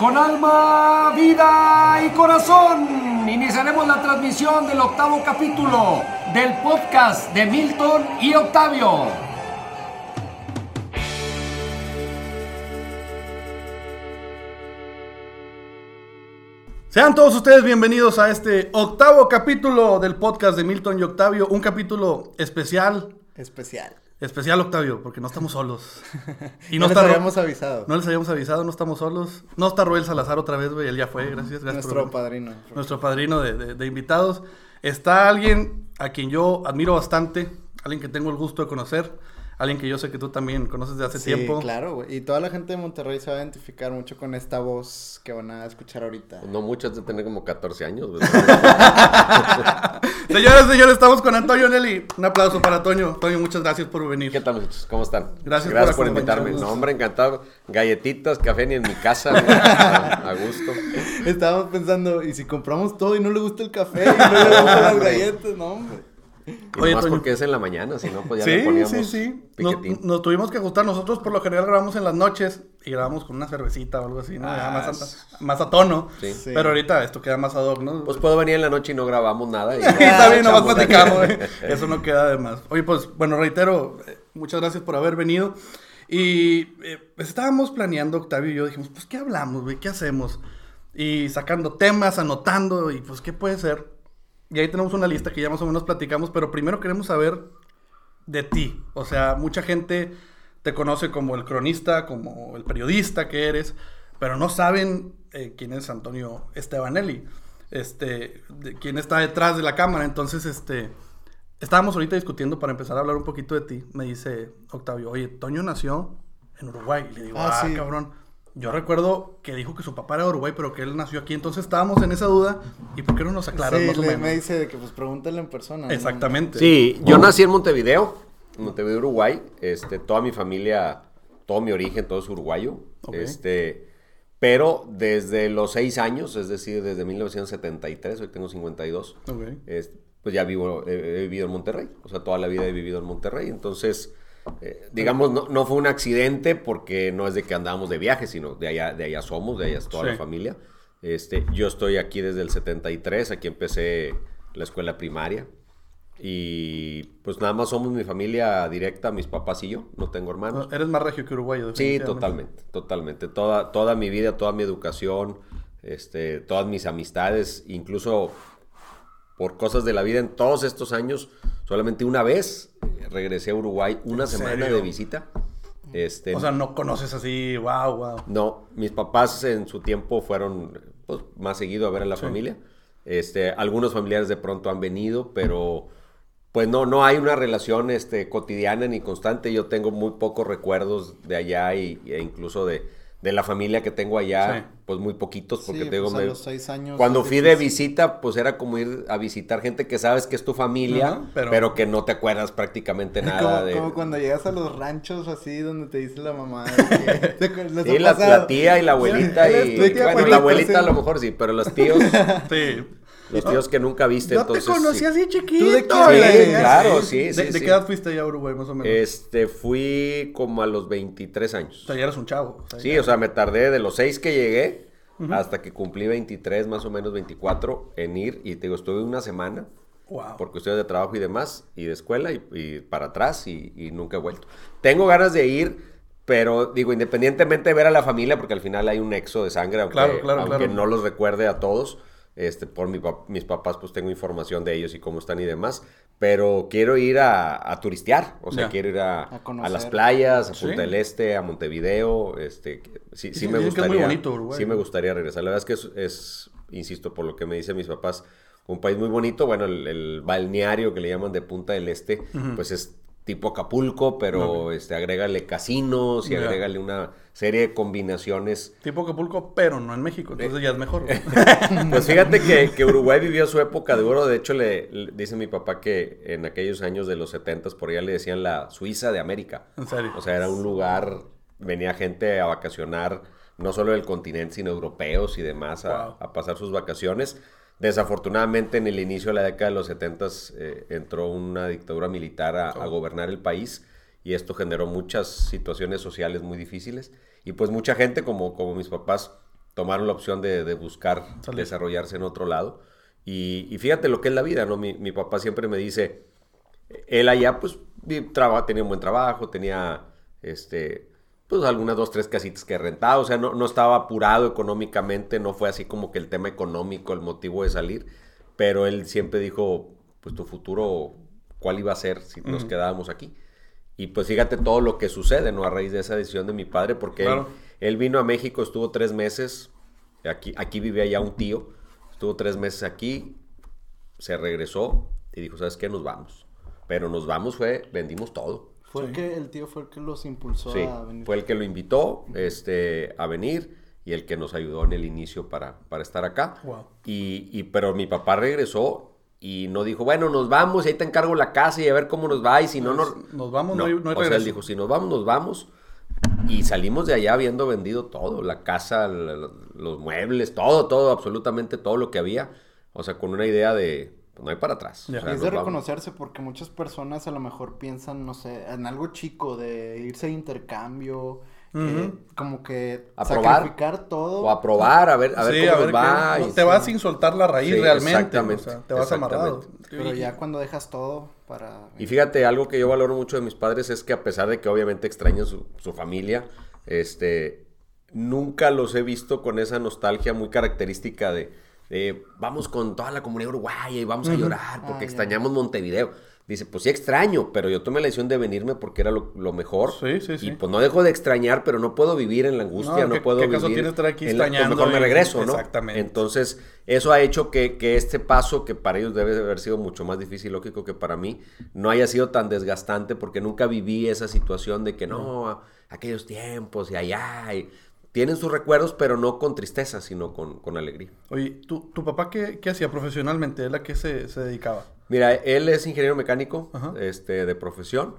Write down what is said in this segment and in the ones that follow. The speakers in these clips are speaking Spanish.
Con alma, vida y corazón, iniciaremos la transmisión del octavo capítulo del podcast de Milton y Octavio. Sean todos ustedes bienvenidos a este octavo capítulo del podcast de Milton y Octavio, un capítulo especial. Especial. Especial, Octavio, porque no estamos solos. Y no, les habíamos avisado. No les habíamos avisado, no estamos solos. No está Roel Salazar otra vez, güey, él ya fue, gracias. gracias nuestro padrino. Nuestro padrino de, de invitados. Está alguien a quien yo admiro bastante, alguien que tengo el gusto de conocer alguien que yo sé que tú también conoces de hace sí, tiempo. claro, güey. Y toda la gente de Monterrey se va a identificar mucho con esta voz que van a escuchar ahorita. No muchas de tener como 14 años, güey. Señoras y señores, estamos con Antonio Nelly. Un aplauso para Toño. Antonio, muchas gracias por venir. ¿Qué tal, muchachos? ¿Cómo están? Gracias, gracias por, invitarme. No, hombre, encantado. Galletitas, café ni en mi casa, a, gusto. Estábamos pensando, ¿y si compramos todo y no le gusta el café y no le gustan las galletas? No, hombre. Y Oye, más porque es en la mañana, si no, pues ya le poníamos Sí, sí, nos, nos, tuvimos que ajustar. Nosotros por lo general grabamos en las noches y grabamos con una cervecita o algo así, ¿no? Ah, más, a, más, a, tono. Sí. Pero ahorita esto queda más ad hoc, ¿no? Pues puedo venir en la noche y no grabamos nada. Y Está bien, nomás platicamos. Eso no queda de más. Oye, pues, bueno, reitero, eh, muchas gracias por haber venido. Y eh, pues, estábamos planeando, Octavio y yo, dijimos, pues, ¿qué hablamos, güey? ¿Qué hacemos? Y sacando temas, anotando, y pues, ¿qué puede ser? Y ahí tenemos una lista que ya más o menos platicamos, pero primero queremos saber de ti. O sea, mucha gente te conoce como el cronista, como el periodista que eres, pero no saben eh, quién es Antonio Estebanelli, este, quién está detrás de la cámara. Entonces, este, estábamos ahorita discutiendo para empezar a hablar un poquito de ti. Me dice Octavio, oye, Toño nació en Uruguay. Y le digo, ah, ah cabrón. Yo recuerdo que dijo que su papá era de Uruguay, pero que él nació aquí. Entonces estábamos en esa duda. ¿Y por qué no nos aclaras más o menos? me dice que pues pregúntale en persona. Exactamente. Sí, yo nací en Montevideo, en Montevideo, Uruguay. Este, toda mi familia, todo mi origen, todo es uruguayo. Este, pero desde los seis años, es decir, desde 1973, hoy tengo 52, pues ya vivo, he vivido en Monterrey. O sea, toda la vida he vivido en Monterrey. Entonces eh, digamos, no, no, fue un accidente porque no es de que andábamos de viaje, sino de allá, de allá somos, de allá es toda la familia. Este, yo estoy aquí desde el 73, aquí empecé la escuela primaria. Y pues nada más somos mi familia directa, mis papás y yo, no tengo hermanos. Eres más regio que uruguayo. Sí, totalmente, totalmente. Toda, toda mi vida, toda mi educación, este, todas mis amistades, incluso por cosas de la vida en todos estos años, solamente una vez regresé a Uruguay una semana de visita. Este, o sea, no conoces así, wow, wow. No, mis papás en su tiempo fueron pues, más seguido a ver a la familia. Este, algunos familiares de pronto han venido, pero pues no, no hay una relación este, cotidiana ni constante. Yo tengo muy pocos recuerdos de allá y, e incluso de, de la familia que tengo allá, pues muy poquitos, porque tengo pues los seis años Cuando fui de visita, pues era como ir a visitar gente que sabes que es tu familia, pero... que no te acuerdas prácticamente nada como, de... Como cuando llegas a los ranchos así, donde te dice la mamá. sí, la, tía y la abuelita y... Bueno, la abuelita a lo mejor sí, pero los tíos... sí. Los tíos que nunca viste, Yo entonces... te conocí así chiquito. ¿Tú de qué? Sí, claro, sí, sí, ¿De, qué edad fuiste allá a Uruguay, más o menos? Este, fui como a los 23 años. O sea, ya eras un chavo. sí, o sea, me tardé de los 6 que llegué hasta que cumplí 23, más o menos 24, en ir. Y te digo, estuve una semana. Wow. Por cuestiones de trabajo y demás, y de escuela, y, para atrás, y, nunca he vuelto. Tengo ganas de ir, pero digo, independientemente de ver a la familia, porque al final hay un nexo de sangre, aunque, aunque no los recuerde a todos, este, por mis papás, pues tengo información de ellos y cómo están y demás. Pero quiero ir a, turistear. O sea, quiero ir a, a, las playas, a Punta del Este, a Montevideo. Este, sí, sí, me gustaría. sí me gustaría regresar. La verdad es que es, insisto, por lo que me dicen mis papás, un país muy bonito. Bueno, el, balneario que le llaman de Punta del Este, pues es tipo Acapulco, pero este, agrégale casinos y agrégale una serie de combinaciones. Tipo Acapulco, pero no en México, entonces ya es mejor. pues fíjate que, Uruguay vivió su época de oro, de hecho le, dice mi papá que en aquellos años de los 70 por allá le decían la Suiza de América. ¿En serio? O sea, era un lugar, venía gente a vacacionar, no solo del continente, sino europeos y demás, a, a pasar sus vacaciones. Desafortunadamente, en el inicio de la década de los 70 eh, entró una dictadura militar a, oh. gobernar el país y esto generó muchas situaciones sociales muy difíciles. Y pues mucha gente, como, como mis papás, tomaron la opción de, de buscar desarrollarse en otro lado. Y, y fíjate lo que es la vida, ¿no? Mi, mi papá siempre me dice, él allá pues traba- tenía un buen trabajo, tenía este pues algunas dos, tres casitas que rentaba, o sea, no, no estaba apurado económicamente, no fue así como que el tema económico el motivo de salir, pero él siempre dijo, pues tu futuro, ¿cuál iba a ser si nos quedábamos aquí? Y pues fíjate todo lo que sucede, ¿no? A raíz de esa decisión de mi padre, porque él- vino a México, estuvo tres meses, aquí, aquí vivía ya un tío, estuvo tres meses aquí, se regresó y dijo, ¿sabes qué? Nos vamos. Pero nos vamos fue, vendimos todo. Fue el que el tío fue el que los impulsó Sí, a venir. fue el que lo invitó este, a venir y el que nos ayudó en el inicio para, para estar acá. Wow. Y, y- pero mi papá regresó y no dijo, bueno, nos vamos y ahí te encargo la casa y a ver cómo nos va y si no, no... Nos vamos, no hay- no hay o sea, él dijo, si nos vamos, nos vamos. Y salimos de allá habiendo vendido todo, la casa, la- los muebles, todo, todo, absolutamente todo lo que había. O sea, con una idea de, no hay para atrás. Ya. O sea, Y es de reconocerse porque muchas personas a lo mejor piensan, no sé, en algo chico, de irse de intercambio, eh, como que A probar. sacrificar todo. O a probar, a ver, a ver cómo a nos ver va. no, te sí. vas sin soltar la raíz Sí, realmente. exactamente, o sea, te vas amarrado. Pero ya cuando dejas todo para... Y fíjate, algo que yo valoro mucho de mis padres es que a pesar de que obviamente extrañan su, su familia, este, nunca los he visto con esa nostalgia muy característica de, de, vamos con toda la comunidad uruguaya y vamos a llorar porque Ah, extrañamos Montevideo. Dice, pues sí extraño, pero yo tomé la decisión de venirme porque era lo, lo mejor. Sí, sí, sí. Y pues no dejo de extrañar, pero no puedo vivir en la angustia, No, no, ¿qué- puedo qué vivir. caso tiene estar aquí en la- pues mejor me regreso, ¿no? Exactamente. Entonces, eso ha hecho que, que este paso, que para ellos debe de haber sido mucho más difícil, lógico, que para mí, no haya sido tan desgastante porque nunca viví esa situación de que no, aquellos tiempos y allá. y- tienen sus recuerdos, pero no con tristeza, sino con, con alegría. Oye, ¿tu, tu papá qué, qué hacía profesionalmente? ¿Él a qué se, se dedicaba? Mira, él es ingeniero mecánico Ajá. este, de profesión,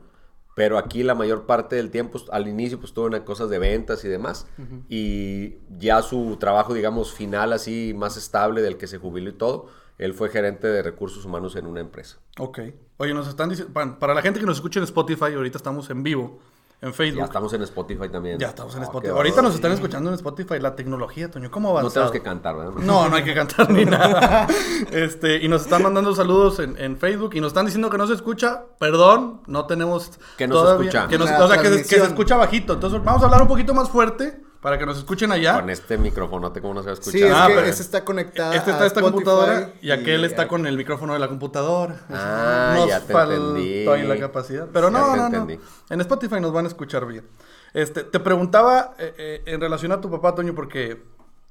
pero aquí la mayor parte del tiempo, al inicio, pues tuvo en cosas de ventas y demás, y ya su trabajo, digamos, final, así más estable, del que se jubiló y todo, él fue gerente de recursos humanos en una empresa. Ok. Oye, nos están diciendo, para la gente que nos escucha en Spotify, ahorita estamos en vivo, en Facebook. Ya estamos en Spotify también. Ya estamos en Oh, Spotify. Ahorita nos están escuchando en Spotify. La tecnología, Toño, ¿cómo No avanzado? tenemos que cantar, ¿verdad? No, no hay que cantar ni nada. Este, y nos están mandando saludos en, en Facebook y nos están diciendo que no se escucha. Perdón, no tenemos. Que no se escucha. Que nos- o sea, que se, que se transmisión. escucha bajito. Entonces, vamos a hablar un poquito más fuerte para que nos escuchen allá. Con este micrófono, ¿cómo no se va a escuchar? Sí, es Ah, que pero- este está conectado Este está a esta Spotify computadora y aquel y- está con el micrófono de la computadora. Ah, Nos ya te entendí. ahí la capacidad. Pero no, te no, no. En Spotify nos van a escuchar bien. Este, te preguntaba eh, eh, en relación a tu papá, Toño, porque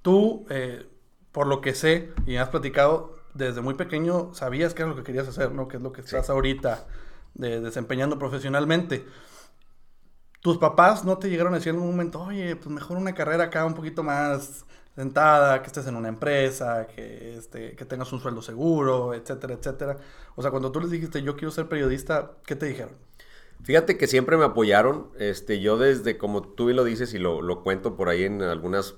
tú, eh, por lo que sé y has platicado, desde muy pequeño sabías qué era lo que querías hacer, ¿no? Que es lo que estás ahorita de- desempeñando profesionalmente. ¿Tus papás no te llegaron a decir en algún momento, oye, pues mejor una carrera acá un poquito más sentada, que estés en una empresa, que, este, que tengas un sueldo seguro, etcétera, etcétera? O sea, cuando tú les dijiste, yo quiero ser periodista, ¿qué te dijeron? Fíjate que siempre me apoyaron. Este, yo desde, como tú bien lo dices y lo, lo cuento por ahí en algunas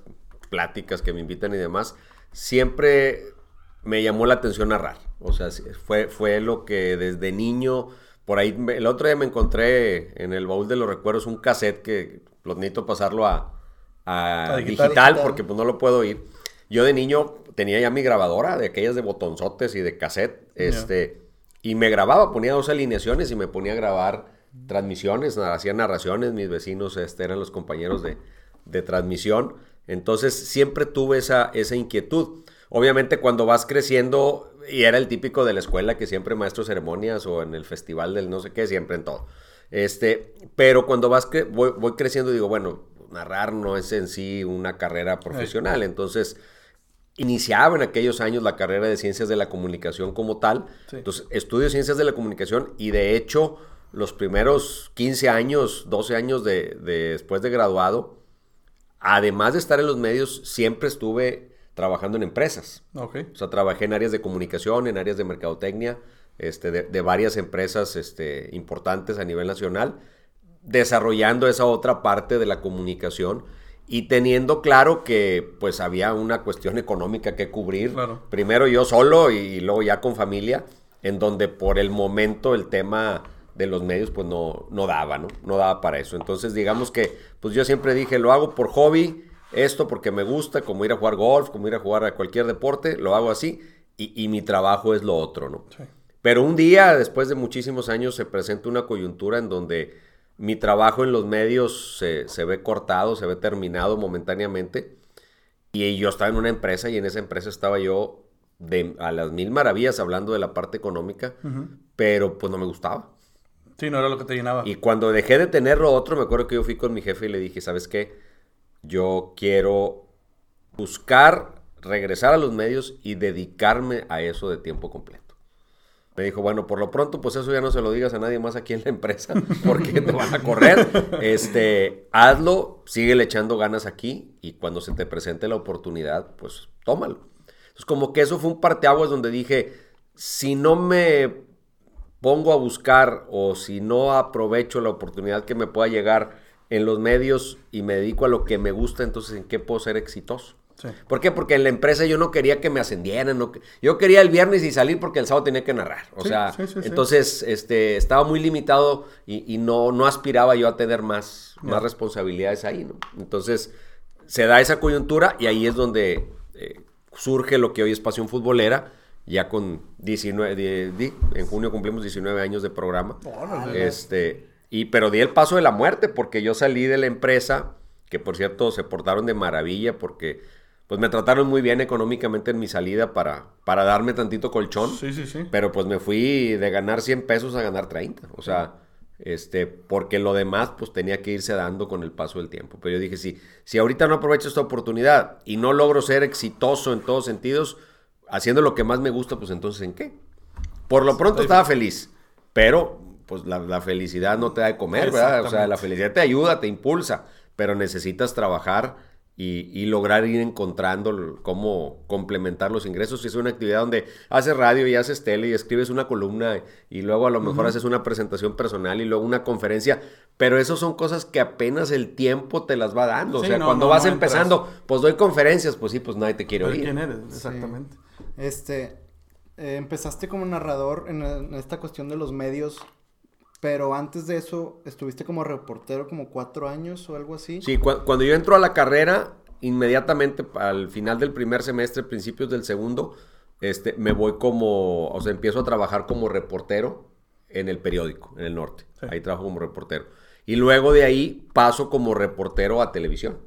pláticas que me invitan y demás, siempre me llamó la atención narrar. O sea, fue, fue lo que desde niño, por ahí, el otro día me encontré en el baúl de los recuerdos un cassette que lo necesito pasarlo a, a A digital, digital. porque pues no lo puedo oír. Yo de niño tenía ya mi grabadora, de aquellas de botonzotes y de cassette, este, y me grababa, ponía dos alineaciones y me ponía a grabar transmisiones, hacía narraciones, mis vecinos este, eran los compañeros de, de transmisión, entonces siempre tuve esa, esa inquietud. Obviamente cuando vas creciendo, y era el típico de la escuela que siempre maestro ceremonias o en el festival del no sé qué, siempre en todo. Este, pero cuando vas cre- voy, voy creciendo digo, bueno, narrar no es en sí una carrera profesional, entonces iniciaba en aquellos años la carrera de ciencias de la comunicación como tal. Sí. Entonces, estudio ciencias de la comunicación y de hecho, los primeros 15 años, 12 años de, de- después de graduado, además de estar en los medios, siempre estuve trabajando en empresas. Ok. O sea, trabajé en áreas de comunicación, en áreas de mercadotecnia, este, de, de varias empresas este, importantes a nivel nacional, desarrollando esa otra parte de la comunicación y teniendo claro que pues había una cuestión económica que cubrir. Claro. Primero yo solo y, y luego ya con familia, en donde por el momento el tema de los medios pues no, no daba, ¿no? No daba para eso. Entonces digamos que pues yo siempre dije, lo hago por hobby esto porque me gusta, como ir a jugar golf, como ir a jugar a cualquier deporte, lo hago así y, mi trabajo es lo otro, ¿no? Pero un día, después de muchísimos años, se presenta una coyuntura en donde mi trabajo en los medios se, se ve cortado, se ve terminado momentáneamente. Y yo estaba en una empresa y en esa empresa estaba yo de, a las mil maravillas hablando de la parte económica, pero pues no me gustaba. Sí, no era lo que te llenaba. Y cuando dejé de tener lo otro, me acuerdo que yo fui con mi jefe y le dije, ¿sabes qué? Yo quiero buscar regresar a los medios y dedicarme a eso de tiempo completo. Me dijo, bueno, por lo pronto, pues eso ya no se lo digas a nadie más aquí en la empresa, porque te van a correr. Este, hazlo, sigue echando ganas aquí y cuando se te presente la oportunidad, pues tómalo. Entonces, como que eso fue un parteaguas donde dije, si no me pongo a buscar o si no aprovecho la oportunidad que me pueda llegar en los medios y me dedico a lo que me gusta, entonces ¿en qué puedo ser exitoso? ¿Por qué? Porque en la empresa yo no quería que me ascendieran. yo quería el viernes y salir porque el sábado tenía que narrar. O sea, entonces este, estaba muy limitado y, no, no aspiraba yo a tener más, más responsabilidades ahí. ¿no? Entonces se da esa coyuntura y ahí es donde eh, surge lo que hoy es Pasión Futbolera. Ya con 19, en junio cumplimos 19 años de programa. este, y, pero di el paso de la muerte porque yo salí de la empresa, que por cierto se portaron de maravilla porque pues me trataron muy bien económicamente en mi salida para, para darme tantito colchón. Sí, sí, sí. Pero pues me fui de ganar 100 pesos a ganar 30. O sea, este, porque lo demás pues tenía que irse dando con el paso del tiempo. Pero yo dije, sí, si ahorita no aprovecho esta oportunidad y no logro ser exitoso en todos sentidos, haciendo lo que más me gusta, pues entonces ¿en qué? Por lo pronto estaba feliz, pero pues la, la felicidad no te da de comer, ¿verdad? O sea, la felicidad te ayuda, te impulsa, pero necesitas trabajar y, lograr ir encontrando cómo complementar los ingresos. Si es una actividad donde haces radio y haces tele y escribes una columna y luego a lo mejor haces una presentación personal y luego una conferencia, pero eso son cosas que apenas el tiempo te las va dando. o sea, cuando vas empezando, pues doy conferencias, pues sí, pues nadie te quiere oír. ¿Quién eres? Exactamente. Este, eh, empezaste como narrador en esta cuestión de los medios pero antes de eso, estuviste como reportero como cuatro años o algo así. Sí, cuando yo entro a la carrera, inmediatamente al final del primer semestre, principios del segundo, este, me voy como, o sea, empiezo a trabajar como reportero en el periódico, en el norte. Ahí trabajo como reportero. Y luego de ahí paso como reportero a televisión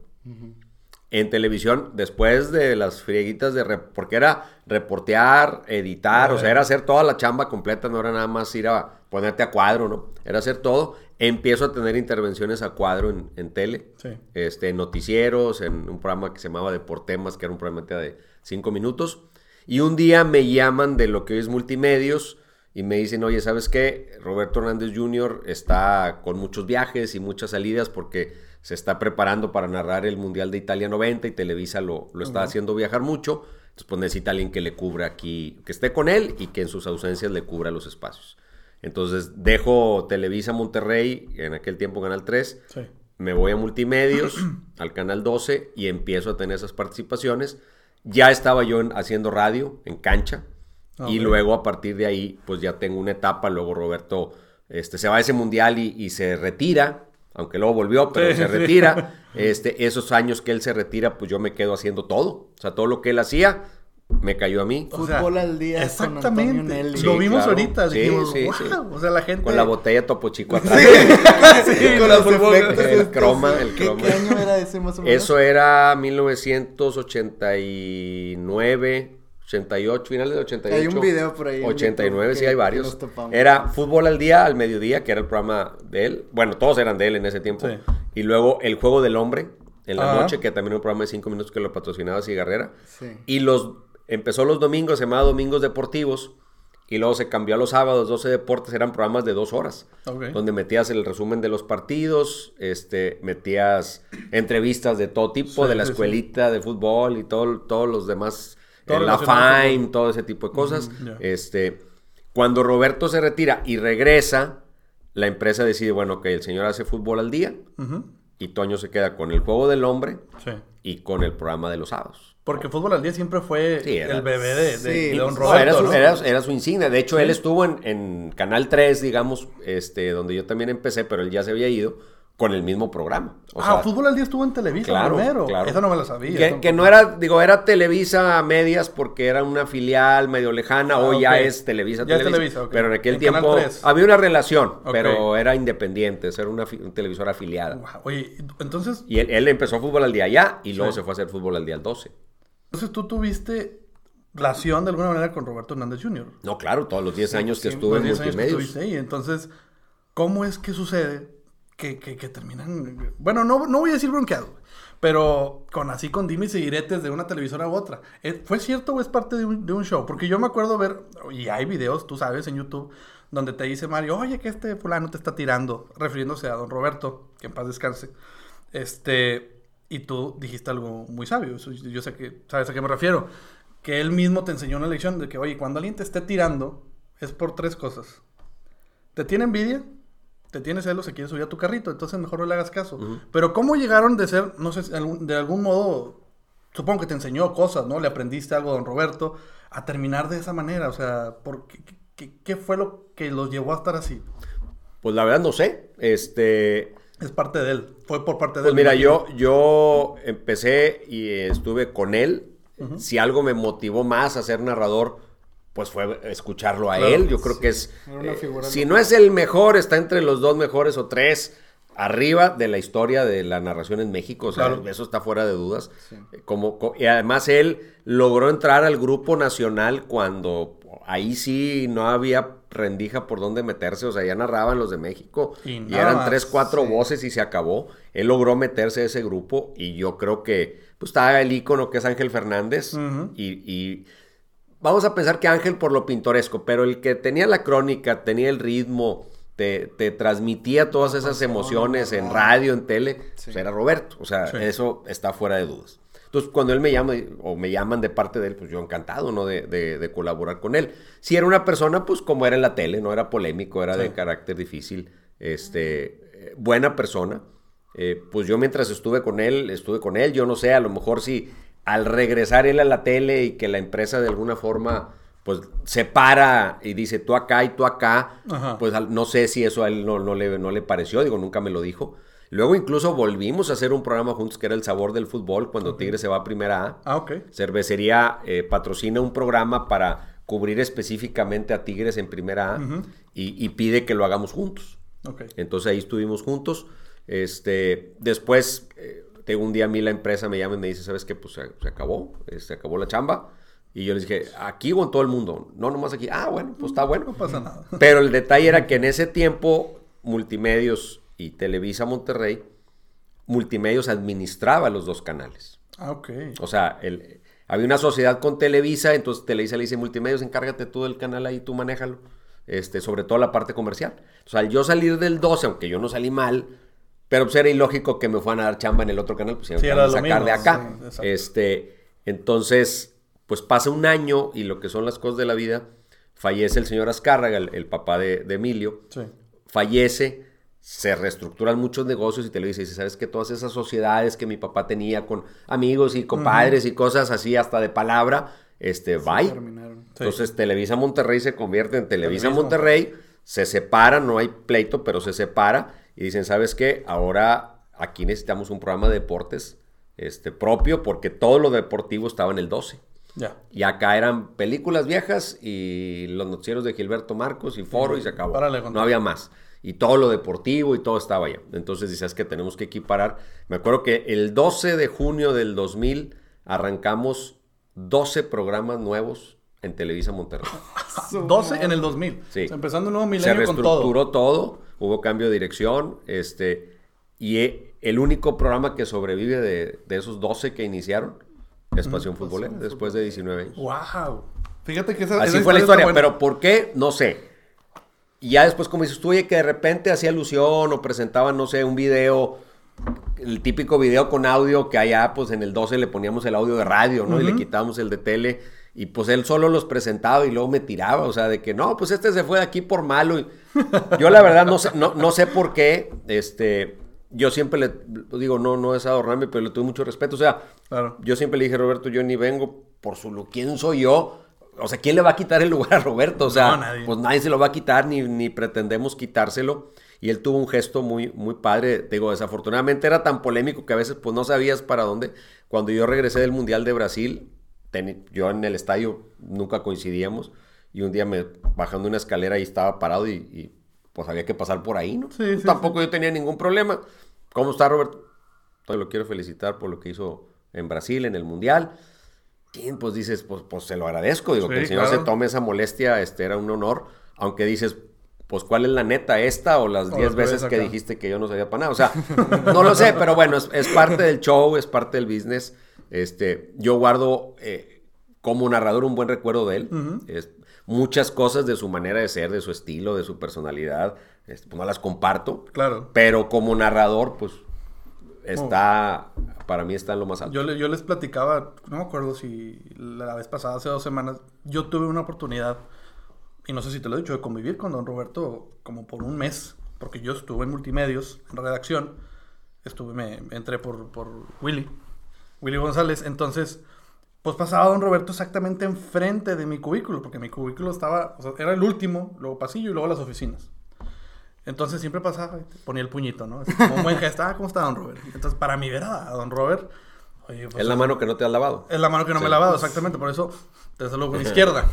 en televisión después de las frieguitas de... porque era reportear, editar, o sea, era hacer toda la chamba completa, no era nada más ir a ponerte a cuadro, ¿no? Era hacer todo. Empiezo a tener intervenciones a cuadro en, en tele, este, en noticieros, en un programa que se llamaba Deportemas, que era un programa de cinco minutos. Y un día me llaman de lo que hoy es multimedios y me dicen, oye, ¿sabes qué? Roberto Hernández Jr. está con muchos viajes y muchas salidas porque se está preparando para narrar el Mundial de Italia 90 y Televisa lo, lo está haciendo viajar mucho. Entonces, pues necesita alguien que le cubra aquí, que esté con él y que en sus ausencias le cubra los espacios. Entonces, dejo Televisa Monterrey, en aquel tiempo Canal 3, me voy a Multimedios, al Canal 12 y empiezo a tener esas participaciones. Ya estaba yo haciendo radio en cancha y luego a partir de ahí, pues ya tengo una etapa. Luego Roberto este, se va a ese mundial y, y se retira aunque luego volvió, pero se retira. Este, esos años que él se retira, pues yo me quedo haciendo todo. O sea, todo lo que él hacía, me cayó a mí. Fútbol al día. Exactamente. lo vimos ahorita. Dijimos, sí, O sea, la gente. Con la botella Topo Chico atrás. con los efectos. El croma, el croma. ¿Qué año era ese más o menos? Eso era 1989. 88, finales de 88. Hay un video por ahí. 89, sí, hay varios. Era Fútbol al Día, al mediodía, que era el programa de él. Bueno, todos eran de él en ese tiempo. Y luego El Juego del Hombre, en la noche, que también era un programa de 5 minutos que lo patrocinaba Cigarrera. Sí. Y los, empezó los domingos, se llamaba Domingos Deportivos. Y luego se cambió a los sábados, 12 deportes, eran programas de dos horas. Donde metías el resumen de los partidos, este, metías entrevistas de todo tipo, de la escuelita de fútbol y todo, todos los demás la Fine, todo ese tipo de cosas. Este, cuando Roberto se retira y regresa, la empresa decide, bueno, que el señor hace fútbol al día y Toño se queda con el juego del hombre y con el programa de los sábados. Porque fútbol al día siempre fue el bebé de, Don Roberto. era, su, insignia. De hecho, él estuvo en, Canal 3, digamos, este, donde yo también empecé, pero él ya se había ido con el mismo programa. O ah, sea, Fútbol al Día estuvo en Televisa Claro, primero. claro. Eso no me lo sabía. que, que no era, digo, era Televisa a medias porque era una filial medio lejana, Ah, hoy ya es Televisa, Ya es Televisa. Televisa, ok. Pero en aquel En tiempo 3. había una relación, pero era independiente, era una, televisora afiliada. Guau, Oye, entonces, Y él, él empezó fútbol al día allá y luego Sí. se fue a hacer fútbol al día al 12. entonces tú tuviste relación de alguna manera con Roberto Hernández Jr. No, claro, todos los 10 años que Sí, estuve en 10 años que multimedios. ahí. Entonces, ¿cómo es que sucede que, que- terminan... Bueno, no, no voy a decir bronqueado, pero con así con dimes y diretes de una televisora u otra. ¿Eh, ¿Fue cierto o es parte de un, show? Porque yo me acuerdo ver, y hay videos, tú sabes, en YouTube, donde te dice Mario, oye, que este fulano te está tirando, refiriéndose a don Roberto, que en paz descanse. Este, y tú dijiste algo muy sabio, yo sé que sabes a qué me refiero, que él mismo te enseñó una lección de que, oye, cuando alguien te esté tirando, es por tres cosas. Te tiene envidia, te tiene celos, se quiere subir a tu carrito, entonces mejor no le hagas caso. Pero ¿cómo llegaron de ser, no sé, de algún modo, supongo que te enseñó cosas, ¿no? Le aprendiste algo a don Roberto, a terminar de esa manera, o sea, ¿por qué, qué- qué fue lo que los llevó a estar así? Pues la verdad no sé. Este, Es parte de él, fue por parte de Pues él. mira, me yo, yo empecé y estuve con él. Si algo me motivó más a ser narrador, pues fue escucharlo a Claro, él. Yo creo que es... Era una eh, figura si no es el mejor, está entre los dos mejores o tres arriba de la historia de la narración en México. O sea, Claro. eso está fuera de dudas. Eh, Como, co- y además él logró entrar al grupo nacional cuando ahí sí no había rendija por dónde meterse. O sea, ya narraban los de México. Y eran más, tres, cuatro sí. voces y se acabó. Él logró meterse a ese grupo y yo creo que pues estaba el ícono que es Ángel Fernández y vamos a pensar que Ángel por lo pintoresco, pero el que tenía la crónica, tenía el ritmo, te, te transmitía todas esas emociones en radio, en tele, pues era Roberto. O sea, Sí. eso está fuera de dudas. Entonces, cuando él me llama o me llaman de parte de él, pues yo encantado, ¿no? De, de- de colaborar con él. Si era una persona, pues como era en la tele, no era polémico, era de carácter difícil, este, eh, buena persona. Eh, pues yo mientras estuve con él, estuve con él, yo no sé, a lo mejor si al regresar él a la tele y que la empresa de alguna forma pues se para y dice tú acá y tú acá, Ajá. pues no sé si eso a él no, no le, no le pareció, digo, nunca me lo dijo. Luego incluso volvimos a hacer un programa juntos que era El Sabor del Fútbol, cuando Tigre se va a Primera A. Ah, ok. Cervecería eh, patrocina un programa para cubrir específicamente a Tigres en Primera A y, y pide que lo hagamos juntos. Ok. Entonces ahí estuvimos juntos. Este, después, eh, tengo un día a mí la empresa me llama y me dice, ¿sabes qué? Pues se, se acabó, eh, se acabó la chamba. Y yo les dije, ¿aquí o en todo el mundo? No, nomás aquí. Ah, bueno, pues está bueno. No pasa nada. Pero el detalle era que en ese tiempo, Multimedios y Televisa Monterrey, Multimedios administraba los dos canales. Ah, ok. O sea, el- había una sociedad con Televisa, entonces Televisa le dice Multimedios, encárgate tú del canal ahí, tú manéjalo. Este, sobre todo la parte comercial. O sea, al yo salir del 12, aunque yo no salí mal, pero pues era ilógico que me fueran a dar chamba en el otro canal, pues Sí, era sacar mismo, de acá. sí, este, entonces, pues pasa un año y lo que son las cosas de la vida, fallece el señor Azcárraga, el, el papá de, de Emilio, Sí. fallece, se reestructuran muchos negocios y Televisa dice, ¿sabes qué? Todas esas sociedades que mi papá tenía con amigos y compadres y cosas así hasta de palabra, este, bye. Terminaron. Sí. Entonces Televisa Monterrey se convierte en Televisa Televisa Monterrey, se separa, no hay pleito, pero se separa y dicen, ¿sabes qué? Ahora aquí necesitamos un programa de deportes este, propio porque todo lo deportivo estaba en el 12. Ya. Y acá eran películas viejas y los noticieros de Gilberto Marcos y Foro y se acabó. Párale no había más. Y todo lo deportivo y todo estaba allá. Entonces dices que tenemos que equiparar. Me acuerdo que el 12 de junio del 2000 arrancamos 12 programas nuevos en Televisa Monterrey. 12 en el 2000. Sí. O sea, empezando un nuevo Se milenio con todo. reestructuró todo. hubo cambio de dirección, este, y e- el único programa que sobrevive de, de esos 12 que iniciaron es Pasión Futbolera, después de 19 años. ¡Wow! Fíjate que esa, Así esa fue la historia, buena. pero ¿por qué? No sé. Y ya después, como dices tú, oye, que de repente hacía alusión o presentaban, no sé, un video, el típico video con audio que allá, pues en el 12 le poníamos el audio de radio, ¿no? Y le quitábamos el de tele. Y pues él solo los presentaba y luego me tiraba, o sea, de que no, pues este se fue de aquí por malo. Y yo la verdad no sé, no, no sé por qué, este, yo siempre le digo, no, no es adornarme, pero le tuve mucho respeto. O sea, Claro. yo siempre le dije, Roberto, yo ni vengo por su ¿Quién soy yo? O sea, ¿quién le va a quitar el lugar a Roberto? O sea, No, nadie. pues nadie se lo va a quitar, ni, ni pretendemos quitárselo. y él tuvo un gesto muy, muy padre. Digo, desafortunadamente era tan polémico que a veces pues no sabías para dónde. Cuando yo regresé del Mundial de Brasil, yo en el estadio nunca coincidíamos y un día me bajando una escalera y estaba parado y, pues había que pasar por ahí, ¿no? Sí, Tampoco yo tenía ningún problema. ¿Cómo está Roberto? Entonces lo quiero felicitar por lo que hizo en Brasil, en el Mundial. Y pues dices, pues, pues se lo agradezco. Digo, que el señor se tome esa molestia, este era un honor. Aunque dices, pues cuál es la neta, esta o las 10 veces que dijiste que yo no sabía para nada. O sea, no lo sé, pero bueno, es, parte del show, es parte del business. Este, yo guardo eh, como narrador un buen recuerdo de él. muchas cosas de su manera de ser, de su estilo, de su personalidad, pues no las comparto. Claro. Pero como narrador, pues está, para mí está en lo más alto. Yo, yo les platicaba, no me acuerdo si la vez pasada, hace dos semanas, yo tuve una oportunidad y no sé si te lo he dicho, de convivir con don Roberto como por un mes, porque yo estuve en multimedios, en redacción, estuve, me, entré por, por Willy, Willy González, entonces, pues pasaba don Roberto exactamente enfrente de mi cubículo, porque mi cubículo estaba, o sea, era el último, luego pasillo y luego las oficinas. Entonces siempre pasaba, ponía el puñito, ¿no? como un buen gesto, ah, ¿cómo está don Robert? Entonces, para mí ver a don Robert pues, es la mano que no te has lavado. Es la mano que no me he lavado, exactamente. Por eso te salgo con izquierda.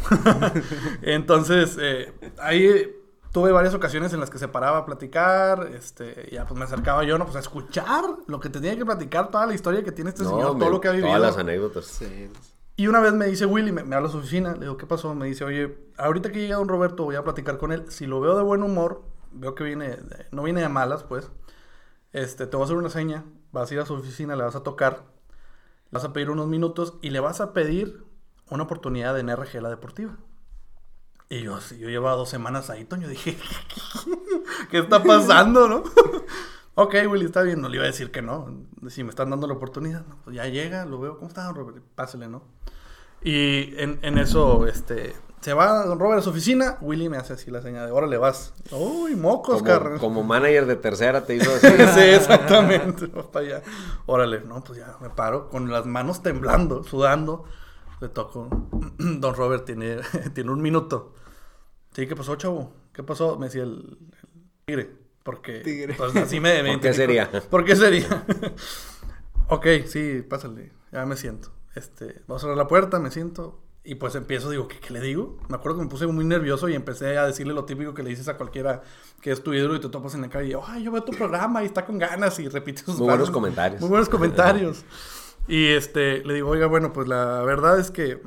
Entonces, eh, ahí tuve varias ocasiones en las que se paraba a platicar. Este, ya pues me acercaba yo, ¿no? Pues a escuchar lo que tenía que platicar, toda la historia que tiene este señor, todo lo que ha vivido. Todas las anécdotas. Y una vez me dice Willy, me, habla a su oficina, le digo, ¿qué pasó? Me dice, oye, ahorita que llega don Roberto voy a platicar con él. Si lo veo de buen humor, veo que viene, no viene de malas, pues, este, te voy a hacer una seña, vas a ir a su oficina, le vas a tocar vas a pedir unos minutos y le vas a pedir una oportunidad en RG La Deportiva. Y yo, yo llevaba dos semanas ahí, Toño, dije, ¿qué está pasando, no? ok, Willy, está bien, no le iba a decir que no. Si me están dando la oportunidad, pues ya llega, lo veo, ¿cómo está, Robert? Pásele, ¿no? Y en, en eso, este, se va don Robert a su oficina, Willy me hace así la señal de, órale, vas. Uy, mocos, como, Como manager de tercera te hizo así. sí, exactamente. para allá. Órale, no, pues ya me paro con las manos temblando, sudando. Le toco. Don Robert tiene, tiene un minuto. Sí, ¿qué pasó, chavo? ¿Qué pasó? Me decía el, tigre. Porque, tigre. Pues así me, ¿Por qué sería? ¿Por qué sería? ok, sí, pásale. Ya me siento. Este, voy a cerrar la puerta, me siento y pues empiezo, digo, ¿qué, ¿qué, le digo? Me acuerdo que me puse muy nervioso y empecé a decirle lo típico que le dices a cualquiera que es tu ídolo y te topas en la calle. Ay, yo veo tu programa y está con ganas y repite sus Muy buenos comentarios. Muy buenos comentarios. y este, le digo, oiga, bueno, pues la verdad es que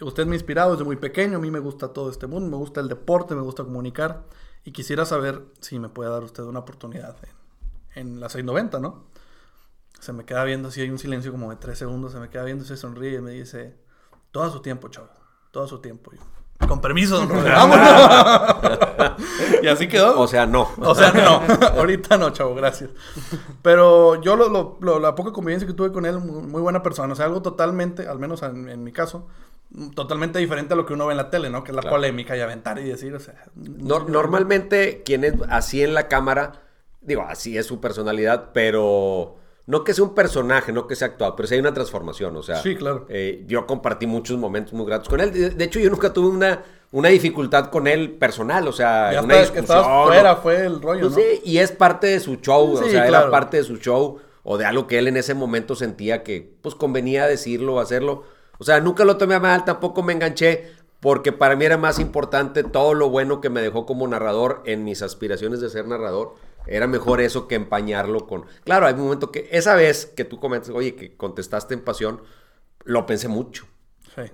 usted me ha inspirado desde muy pequeño. A mí me gusta todo este mundo, me gusta el deporte, me gusta comunicar. Y quisiera saber si me puede dar usted una oportunidad en, en la 690, ¿no? Se me queda viendo, si hay un silencio como de tres segundos, se me queda viendo, se sonríe y me dice todo su tiempo, chavo. Todo su tiempo. con permiso, don y así quedó. O sea, no. O sea, no. Ahorita no, chavo, gracias. Pero yo lo, la poca convivencia que tuve con él, muy, buena persona. O sea, algo totalmente, al menos en, mi caso, totalmente diferente a lo que uno ve en la tele, ¿no? Que es la polémica y aventar y decir, o sea. normalmente, quien es así en la cámara, digo, así es su personalidad, pero no que sea un personaje, no que sea actuado, pero sí hay una transformación, o sea. Sí, claro. Eh, yo compartí muchos momentos muy gratos con él. De, hecho, yo nunca tuve una, una dificultad con él personal, o sea, ya una discusión. fuera, fue el rollo, pues ¿no? Sí, y es parte de su show, o sea, era parte de su show o de algo que él en ese momento sentía que, pues, convenía decirlo o hacerlo. O sea, nunca lo tomé a mal, tampoco me enganché, porque para mí era más importante todo lo bueno que me dejó como narrador en mis aspiraciones de ser narrador era mejor eso que empañarlo con... Claro, hay un momento que esa vez que tú comentas, oye, que contestaste en pasión, lo pensé mucho.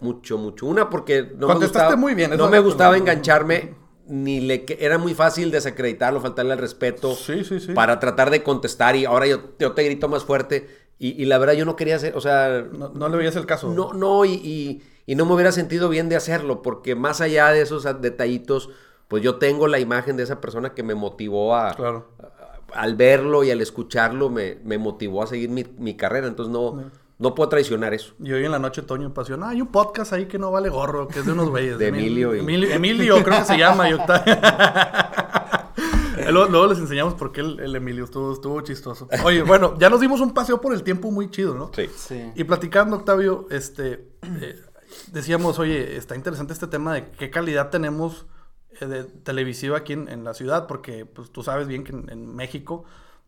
Mucho, mucho. Una porque no me gustaba, muy bien. No me gustaba engancharme, ni le... Era muy fácil desacreditarlo, faltarle al respeto. Sí, sí, sí. Para tratar de contestar y ahora yo, te grito más fuerte. Y, la verdad yo no quería hacer, o sea... No, le veías el caso. No, no, y, y no me hubiera sentido bien de hacerlo, porque más allá de esos detallitos pues yo tengo la imagen de esa persona que me motivó a... Claro. al verlo y al escucharlo me, motivó a seguir mi, carrera, entonces no, no puedo traicionar eso. Y hoy en la noche Toño Pasión, ah, hay un podcast ahí que no vale gorro, que es de unos güeyes. de Emilio. Y... Emilio, creo que se llama. Y luego, les enseñamos por qué el, Emilio estuvo, estuvo chistoso. Oye, bueno, ya nos dimos un paseo por el tiempo muy chido, ¿no? Sí. sí. Y platicando, Octavio, este, eh, decíamos, oye, está interesante este tema de qué calidad tenemos eh, de televisiva aquí en, en, la ciudad, porque pues tú sabes bien que en, en, México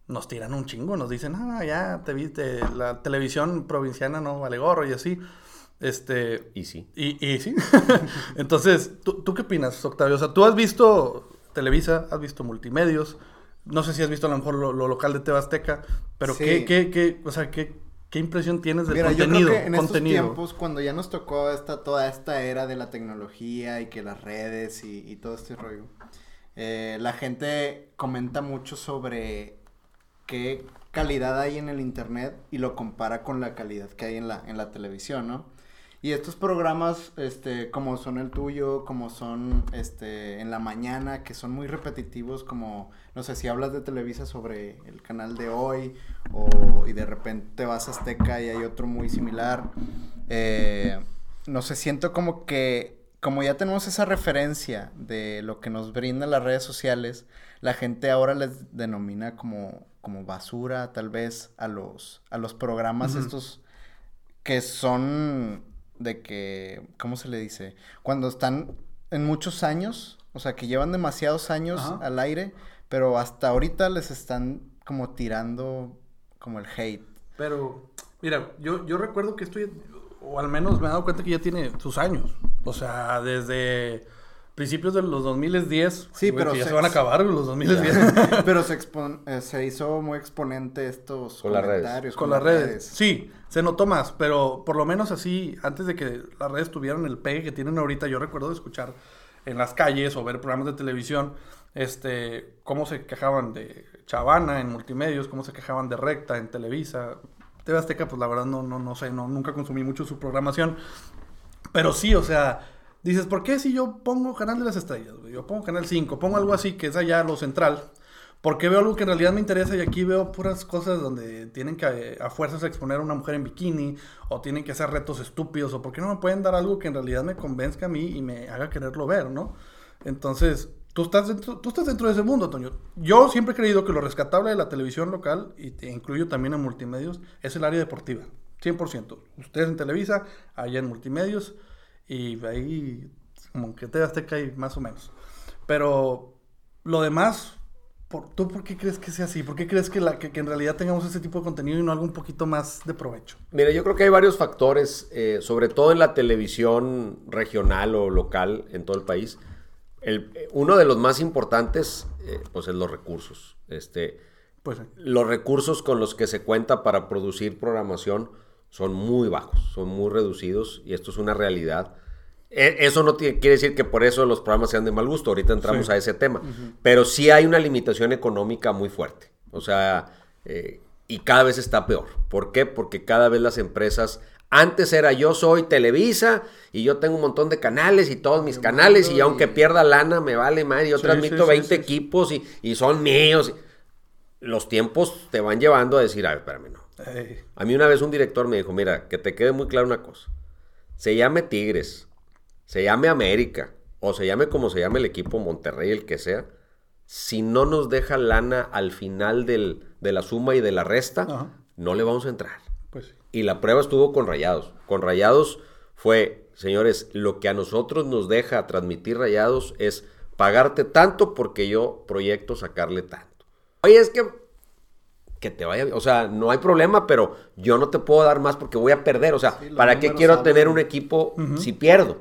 nos tiran un chingo, nos dicen, ah, ya te viste, la televisión provinciana no vale gorro y así. Este, y sí. Y, y sí. Entonces, ¿tú, ¿tú qué opinas, Octavio? O sea, tú has visto Televisa, has visto multimedios, no sé si has visto a lo mejor lo, lo local de Tebasteca, pero sí. ¿qué, qué, qué, o sea, qué, ¿Qué impresión tienes del Mira, contenido? Yo creo que en contenido? estos tiempos, cuando ya nos tocó esta, toda esta era de la tecnología y que las redes y, y todo este rollo, eh, la gente comenta mucho sobre qué calidad hay en el internet y lo compara con la calidad que hay en la, en la televisión, ¿no? Y estos programas, este, como son el tuyo, como son, este, en la mañana, que son muy repetitivos, como, no sé, si hablas de Televisa sobre el canal de hoy, o, y de repente te vas a Azteca y hay otro muy similar, eh, no sé, siento como que, como ya tenemos esa referencia de lo que nos brindan las redes sociales, la gente ahora les denomina como, como basura, tal vez, a los, a los programas uh -huh. estos que son de que, ¿cómo se le dice? Cuando están en muchos años, o sea, que llevan demasiados años Ajá. al aire, pero hasta ahorita les están como tirando como el hate. Pero, mira, yo, yo recuerdo que estoy, o al menos me he dado cuenta que ya tiene sus años. O sea, desde principios de los 2010. Sí, güey, pero ya se, se van a acabar los 2010. pero se, expon, eh, se hizo muy exponente estos con comentarios. Las redes. Con, con las redes. redes. Sí, se notó más, pero por lo menos así, antes de que las redes tuvieran el pegue que tienen ahorita, yo recuerdo de escuchar en las calles o ver programas de televisión, este, cómo se quejaban de Chavana en multimedios, cómo se quejaban de Recta en Televisa. TV Azteca, pues la verdad no, no, no sé, no, nunca consumí mucho su programación. Pero sí, o sea, dices, ¿por qué si yo pongo Canal de las Estrellas? Yo pongo Canal 5, pongo algo así que es allá lo central. Porque veo algo que en realidad me interesa y aquí veo puras cosas donde tienen que a fuerzas exponer a una mujer en bikini o tienen que hacer retos estúpidos o por qué no me pueden dar algo que en realidad me convenzca a mí y me haga quererlo ver, ¿no? Entonces, tú estás dentro, tú estás dentro de ese mundo, Toño. Yo siempre he creído que lo rescatable de la televisión local, y te incluyo también en multimedios, es el área deportiva. 100%. Ustedes en Televisa, allá en multimedios, y ahí como que te Azteca y más o menos. Pero lo demás, ¿por, ¿tú por qué crees que sea así? ¿Por qué crees que, la, que, que, en realidad tengamos ese tipo de contenido y no algo un poquito más de provecho? Mira, yo creo que hay varios factores, eh, sobre todo en la televisión regional o local en todo el país. El, uno de los más importantes, eh, pues es los recursos. Este, pues, Los recursos con los que se cuenta para producir programación son muy bajos, son muy reducidos y esto es una realidad. Eso no tiene, quiere decir que por eso los programas sean de mal gusto, ahorita entramos sí. a ese tema, uh -huh. pero sí hay una limitación económica muy fuerte, o sea, eh, y cada vez está peor. ¿Por qué? Porque cada vez las empresas, antes era yo soy Televisa y yo tengo un montón de canales y todos mis canales y aunque pierda lana me vale más, yo sí, transmito sí, 20 equipos y, y, son míos. Los tiempos te van llevando a decir, a ver, espérame, no. A mí una vez un director me dijo, mira, que te quede muy claro una cosa. Se llame Tigres, se llame América, o se llame como se llame el equipo Monterrey, el que sea, si no nos deja lana al final del, de la suma y de la resta, Ajá. no le vamos a entrar. Pues sí. Y la prueba estuvo con Rayados. Con Rayados fue, señores, lo que a nosotros nos deja transmitir Rayados es pagarte tanto porque yo proyecto sacarle tanto. Oye, es que que te vaya, o sea, no hay problema, pero yo no te puedo dar más porque voy a perder, o sea, sí, ¿para qué quiero tener un equipo uh -huh. si pierdo?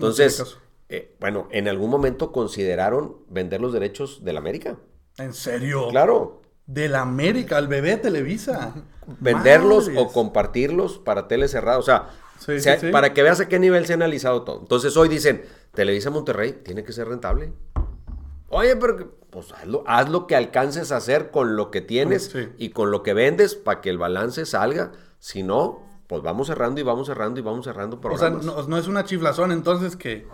Entonces, eh, bueno, en algún momento consideraron vender los derechos del América. ¿En serio? Claro. Del América, al bebé Televisa. Venderlos Madres. o compartirlos para tele cerrada, o sea, sí, sí, sí. para que veas a qué nivel se ha analizado todo. Entonces hoy dicen, Televisa Monterrey tiene que ser rentable. Oye, pero pues hazlo, haz lo que alcances a hacer con lo que tienes y con lo que vendes para que el balance salga. Si no, pues vamos cerrando y vamos cerrando y vamos cerrando programas. O sea, no, no es una chiflazón entonces que,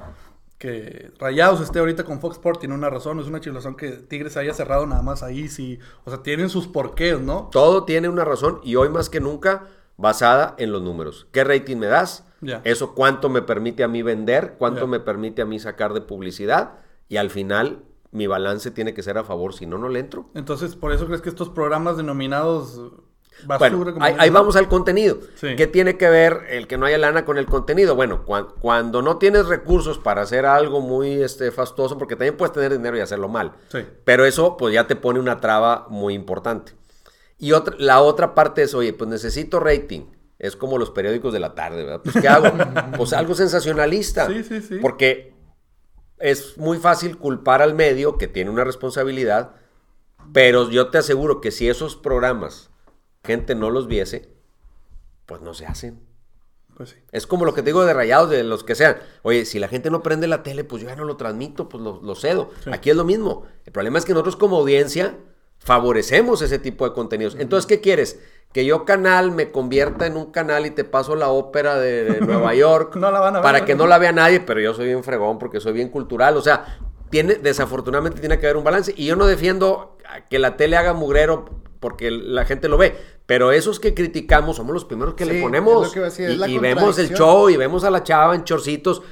que Rayados esté ahorita con Fox Sport, tiene una razón, no es una chiflazón que Tigres haya cerrado nada más ahí, sí. O sea, tienen sus porqués, ¿no? Todo tiene una razón y hoy más que nunca basada en los números. ¿Qué rating me das? Yeah. Eso cuánto me permite a mí vender, cuánto yeah. me permite a mí sacar de publicidad y al final mi balance tiene que ser a favor, si no, no le entro. Entonces, ¿por eso crees que estos programas denominados bueno, ahí, vamos al contenido. ¿Qué tiene que ver el que no haya lana con el contenido? Bueno, cuando no tienes recursos para hacer algo muy este, fastuoso, porque también puedes tener dinero y hacerlo mal. Pero eso pues ya te pone una traba muy importante. Y otra, la otra parte es, oye, pues necesito rating. Es como los periódicos de la tarde, ¿verdad? Pues ¿qué hago? pues algo sensacionalista. Sí, sí, sí. Porque es muy fácil culpar al medio que tiene una responsabilidad, pero yo te aseguro que si esos programas gente no los viese, pues no se hacen. Pues sí. Es como lo que te digo de rayados, de los que sean. Oye, si la gente no prende la tele, pues yo ya no lo transmito, pues lo, cedo. Aquí es lo mismo. El problema es que nosotros como audiencia favorecemos ese tipo de contenidos. Entonces, ¿qué quieres? Que yo canal me convierta en un canal y te paso la ópera de, Nueva York para que no la vea nadie, pero yo soy bien fregón porque soy bien cultural. O sea, tiene, desafortunadamente tiene que haber un balance. Y yo no defiendo que la tele haga mugrero porque la gente lo ve. Pero esos que criticamos somos los primeros que le ponemos. y, vemos el show y vemos a la chava en chorcitos.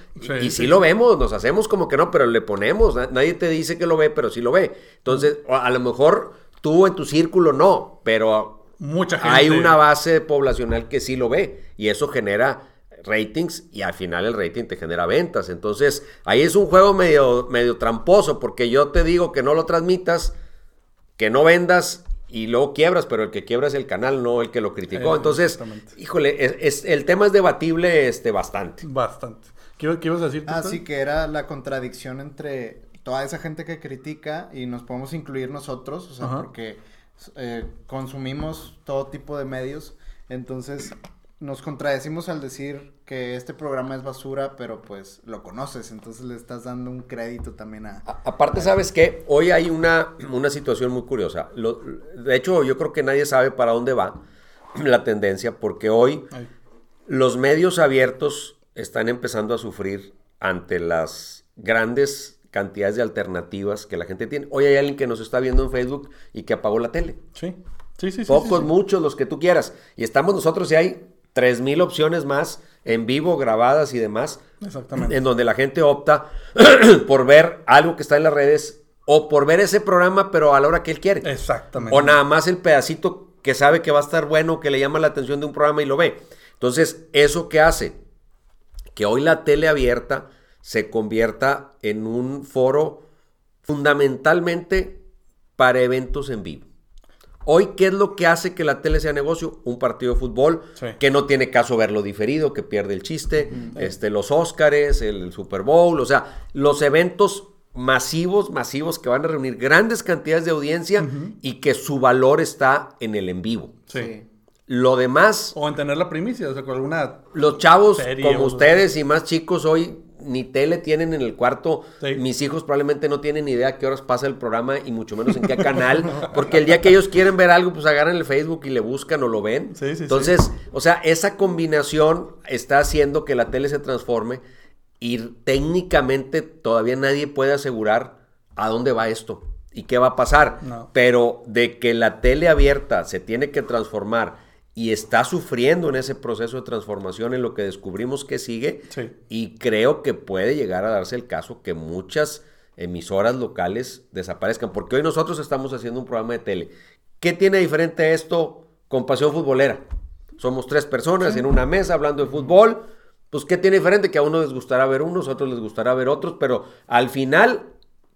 y sí, lo vemos, nos hacemos como que no, pero le ponemos. Nadie te dice que lo ve, pero sí lo ve. Entonces, a lo mejor tú en tu círculo no, pero Mucha gente. hay una base poblacional que sí lo ve. Y eso genera ratings y al final el rating te genera ventas. Entonces, ahí es un juego medio, medio tramposo porque yo te digo que no lo transmitas, que no vendas y luego quiebras, pero el que quiebra es el canal, no el que lo criticó. Eh, Entonces, híjole, es, el tema es debatible este, bastante. Bastante. ¿Qué, ibas a decir? Ah, sí, que era la contradicción entre toda esa gente que critica y nos podemos incluir nosotros, o sea, porque eh, consumimos todo tipo de medios. Entonces, nos contradecimos al decir que este programa es basura, pero pues lo conoces, entonces le estás dando un crédito también a... aparte, ¿sabes qué? Hoy hay una, una situación muy curiosa. de hecho, yo creo que nadie sabe para dónde va la tendencia, porque hoy los medios abiertos están empezando a sufrir ante las grandes cantidades de alternativas que la gente tiene. Hoy hay alguien que nos está viendo en Facebook y que apagó la tele. Sí. Sí, sí, Pocos, muchos, los que tú quieras. Y estamos nosotros y hay 3.000 opciones más en vivo, grabadas y demás. Exactamente. En donde la gente opta por ver algo que está en las redes o por ver ese programa, pero a la hora que él quiere. Exactamente. O nada más el pedacito que sabe que va a estar bueno, que le llama la atención de un programa y lo ve. Entonces, ¿eso qué hace? Que hoy la tele abierta se convierta en un foro fundamentalmente para eventos en vivo. Hoy, ¿qué es lo que hace que la tele sea negocio? Un partido de fútbol que no tiene caso verlo diferido, que pierde el chiste, este, los Óscares, el, Super Bowl, o sea, los eventos masivos, masivos que van a reunir grandes cantidades de audiencia y que su valor está en el en vivo. Sí. Lo demás... O en tener la primicia, o sea, con alguna... Los chavos como ustedes y más chicos hoy ni tele tienen en el cuarto. Mis hijos probablemente no tienen ni idea a qué horas pasa el programa y mucho menos en qué canal. Porque el día que ellos quieren ver algo, pues agarran el Facebook y le buscan o lo ven. Entonces, o sea, esa combinación está haciendo que la tele se transforme y técnicamente todavía nadie puede asegurar a dónde va esto y qué va a pasar. Pero de que la tele abierta se tiene que transformar y está sufriendo en ese proceso de transformación en lo que descubrimos que sigue. Y creo que puede llegar a darse el caso que muchas emisoras locales desaparezcan, porque hoy nosotros estamos haciendo un programa de tele. ¿Qué tiene diferente esto con Pasión Futbolera? Somos tres personas en una mesa hablando de fútbol. Pues, ¿qué tiene diferente? Que a uno les gustará ver unos, a otros les gustará ver otros, pero al final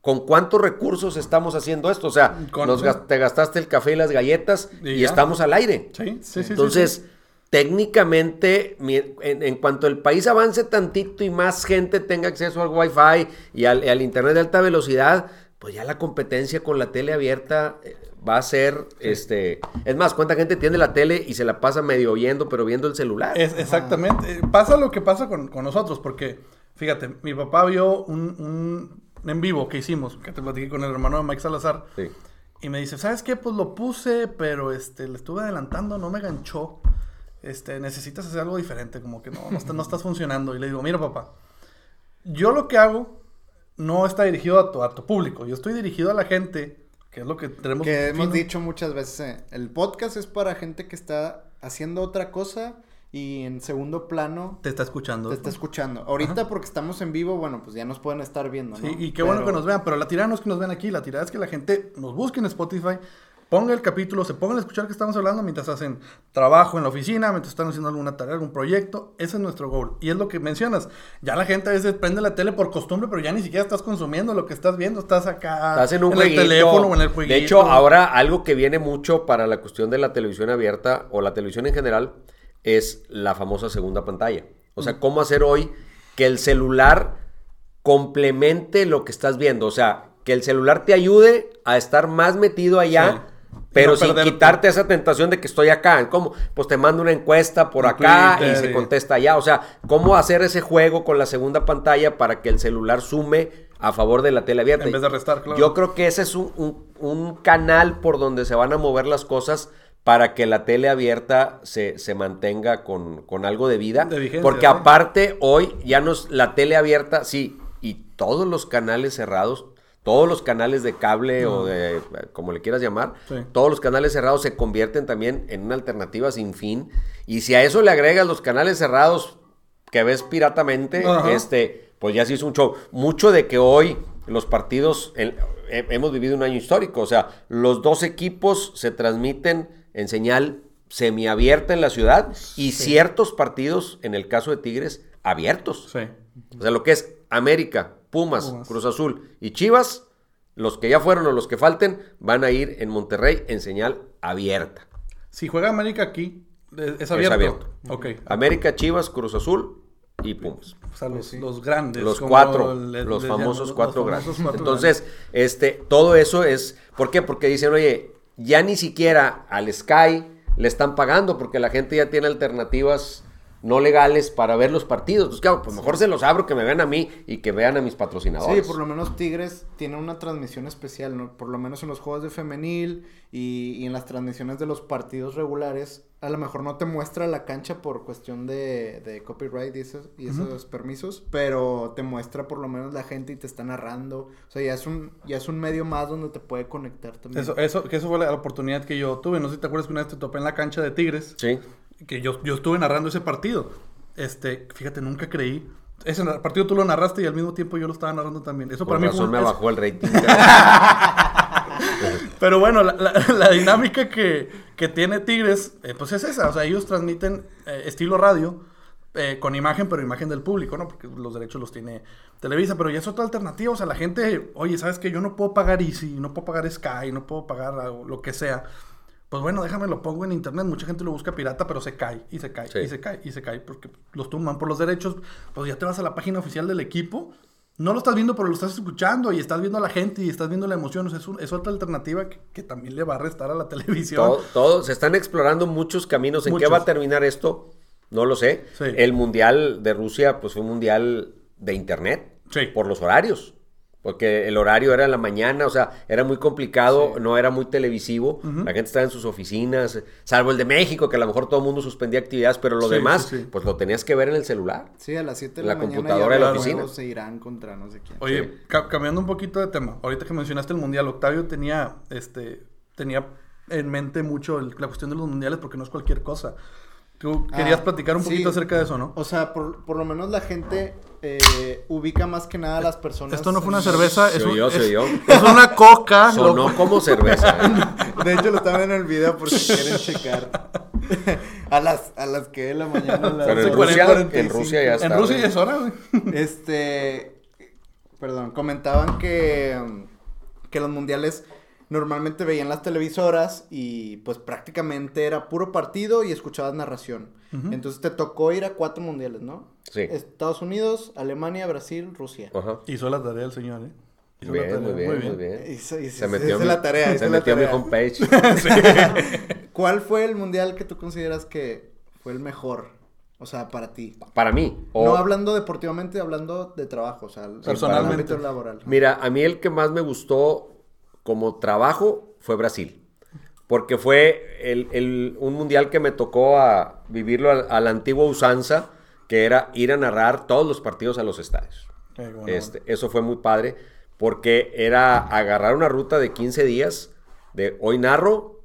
¿Con cuántos recursos estamos haciendo esto? O sea, te gastaste el café y las galletas y, estamos al aire. Sí, sí, sí. Entonces, técnicamente, en, cuanto el país avance tantito y más gente tenga acceso al Wi-Fi y al, Internet de alta velocidad, pues ya la competencia con la tele abierta eh, va a ser, este, es más, cuánta gente tiene la tele y se la pasa medio oyendo, pero viendo el celular. Es, exactamente, pasa lo que pasa con, nosotros, porque, fíjate, mi papá vio un en vivo que hicimos, que te platiqué con el hermano de Mike Salazar. Y me dice, ¿sabes qué? Pues lo puse, pero este, le estuve adelantando, no me ganchó. Este, necesitas hacer algo diferente, como que no, no, está, no estás funcionando. Y le digo, mira papá, yo lo que hago no está dirigido a tu, a tu público, yo estoy dirigido a la gente, que es lo que tenemos. Que hemos dicho muchas veces, eh, el podcast es para gente que está haciendo otra cosa y en segundo plano te está escuchando. Te está escuchando. Ahorita porque estamos en vivo, bueno, pues ya nos pueden estar viendo, ¿no? Sí, y qué bueno que nos vean, pero la tirada no es que nos vean aquí, la tirada es que la gente nos busque en Spotify ponga el capítulo, se pongan a escuchar que estamos hablando mientras hacen trabajo en la oficina, mientras están haciendo alguna tarea, algún proyecto. Ese es nuestro goal. Y es lo que mencionas. Ya la gente a veces prende la tele por costumbre, pero ya ni siquiera estás consumiendo lo que estás viendo. Estás acá Estás en un el jueguito. teléfono o en el jueguito. De hecho, ahora algo que viene mucho para la cuestión de la televisión abierta o la televisión en general es la famosa segunda pantalla. O sea, cómo hacer hoy que el celular complemente lo que estás viendo. O sea, que el celular te ayude a estar más metido allá. Sí. Pero no sin perderte. quitarte esa tentación de que estoy acá. ¿Cómo? Pues te mando una encuesta por acá y se contesta allá. O sea, ¿cómo hacer ese juego con la segunda pantalla para que el celular sume a favor de la tele abierta? En vez de restar, claro. Yo creo que ese es un, un- un canal por donde se van a mover las cosas para que la tele abierta se, se mantenga con, con algo de vida. De vigencia, porque aparte, hoy ya nos la tele abierta, sí, y todos los canales cerrados, todos los canales de cable o de, como le quieras llamar, Sí. todos los canales cerrados se convierten también en una alternativa sin fin. Y si a eso le agregas los canales cerrados que ves piratamente, Ajá. este, pues ya se hizo un show. Mucho de que hoy los partidos, el- hemos vivido un año histórico, o sea, los dos equipos se transmiten en señal semiabierta en la ciudad y ciertos partidos, en el caso de Tigres, abiertos. Sí. O sea, lo que es América, Pumas, Pumas. Cruz Azul y Chivas, los que ya fueron o los que falten, van a ir en Monterrey en señal abierta. Si juega América aquí, es es abierto. abierto. Ok. América, Chivas, Cruz Azul y Pumas. O sea, los, los grandes. Los como cuatro, le- los famosos llaman, cuatro los grandes. famosos cuatro Entonces, este, todo eso es, ¿por qué? Porque dicen, oye, ya ni siquiera al Sky le están pagando porque la gente ya tiene alternativas no legales para ver los partidos. Entonces, claro, pues mejor se los abro que me vean a mí y que vean a mis Sí, patrocinadores. por lo menos Tigres tiene una transmisión especial, ¿no? Por lo menos en los juegos de femenil y, y en las transmisiones de los partidos regulares, a lo mejor no te muestra la cancha por cuestión de, de copyright y esos, y esos permisos, pero te muestra por lo menos la gente y te está narrando. O sea, ya es un, ya es un medio más donde te puede conectar también. Eso, eso, que eso fue la oportunidad que yo tuve. No sé si te acuerdas que una vez te topé en la cancha de Tigres. Sí. Que yo, yo estuve narrando ese partido. Este, fíjate, nunca creí. Ese partido tú lo narraste y al mismo tiempo yo lo estaba narrando también. Eso Por para mí fue razón me bajó el rating. Pero bueno, la, la- la dinámica que, que tiene Tigres, eh, pues es esa. O sea, ellos transmiten eh, estilo radio, eh, con imagen, pero imagen del público, ¿no? Porque los derechos los tiene Televisa, pero ya es otra alternativa. O sea, la gente, oye, ¿sabes que Yo no puedo pagar Easy, no puedo pagar Sky, no puedo pagar algo- lo que sea. Pues bueno, déjame lo pongo en internet. Mucha gente lo busca pirata, pero se cae, y se cae, Sí. y se cae, y se cae, porque los tumban por los derechos. Pues ya te vas a la página oficial del equipo. No lo estás viendo, pero lo estás escuchando y estás viendo a la gente y estás viendo la emoción. O sea, es, un- es otra alternativa que, que también le va a restar a la televisión. todo, todo- se están explorando muchos caminos. ¿En qué va a terminar esto? No lo sé. Sí. El mundial de Rusia, pues fue un mundial de internet. Sí. Por los horarios. Porque el horario era en la mañana, o sea, era muy complicado, no era muy televisivo. La gente estaba en sus oficinas, salvo el de México, que a lo mejor todo el mundo suspendía actividades, pero lo Sí, demás, sí, sí. pues lo tenías que ver en el celular. Sí, a las 7 de La la, mañana computadora ya de la oficina. se irán contra no sé quién. Oye, Sí. ca- cambiando un poquito de tema, ahorita que mencionaste el mundial, Octavio tenía, este, tenía en mente mucho el- la cuestión de los mundiales porque no es cualquier cosa. Tú querías Ah, platicar un sí. poquito acerca de eso, ¿no? O sea, por, por lo menos la gente eh, ubica más que nada a las personas. Esto no fue una cerveza, Se es, un- oyó, se es- oyó. es una coca. Sonó loco. como cerveza. ¿eh? De hecho, lo estaban en el video por si quieren checar. a las a las que de la mañana. las Pero en 11:45. Rusia, en Rusia ya está. En Rusia ya es hora, güey. Este. Perdón, comentaban que. Que los mundiales normalmente veían las televisoras y pues prácticamente era puro partido y escuchabas narración. Entonces te tocó ir a cuatro mundiales, ¿no? Sí. Estados Unidos, Alemania, Brasil, Rusia. Ajla Hizo la tarea el señor, ¿eh? Hizo la Bien, tarea, muy bien, muy bien. Hizo- hizo- Se metió, hizo mi- la tarea, hizo se la metió a mi tarea. homepage. ¿Cuál fue el mundial que tú consideras que fue el mejor? O sea, para ti. Para mí. o- No hablando deportivamente, hablando de trabajo, o sea, el- Personalmente. el ámbito laboral. Mira, a mí el que más me gustó como trabajo fue Brasil. Porque fue el, el- un mundial que me tocó a vivirlo a, a la antigua usanza, que era ir a narrar todos los partidos a los estadios. Eh, bueno, Este, eso fue muy padre, porque era agarrar una ruta de 15 días, de hoy narro,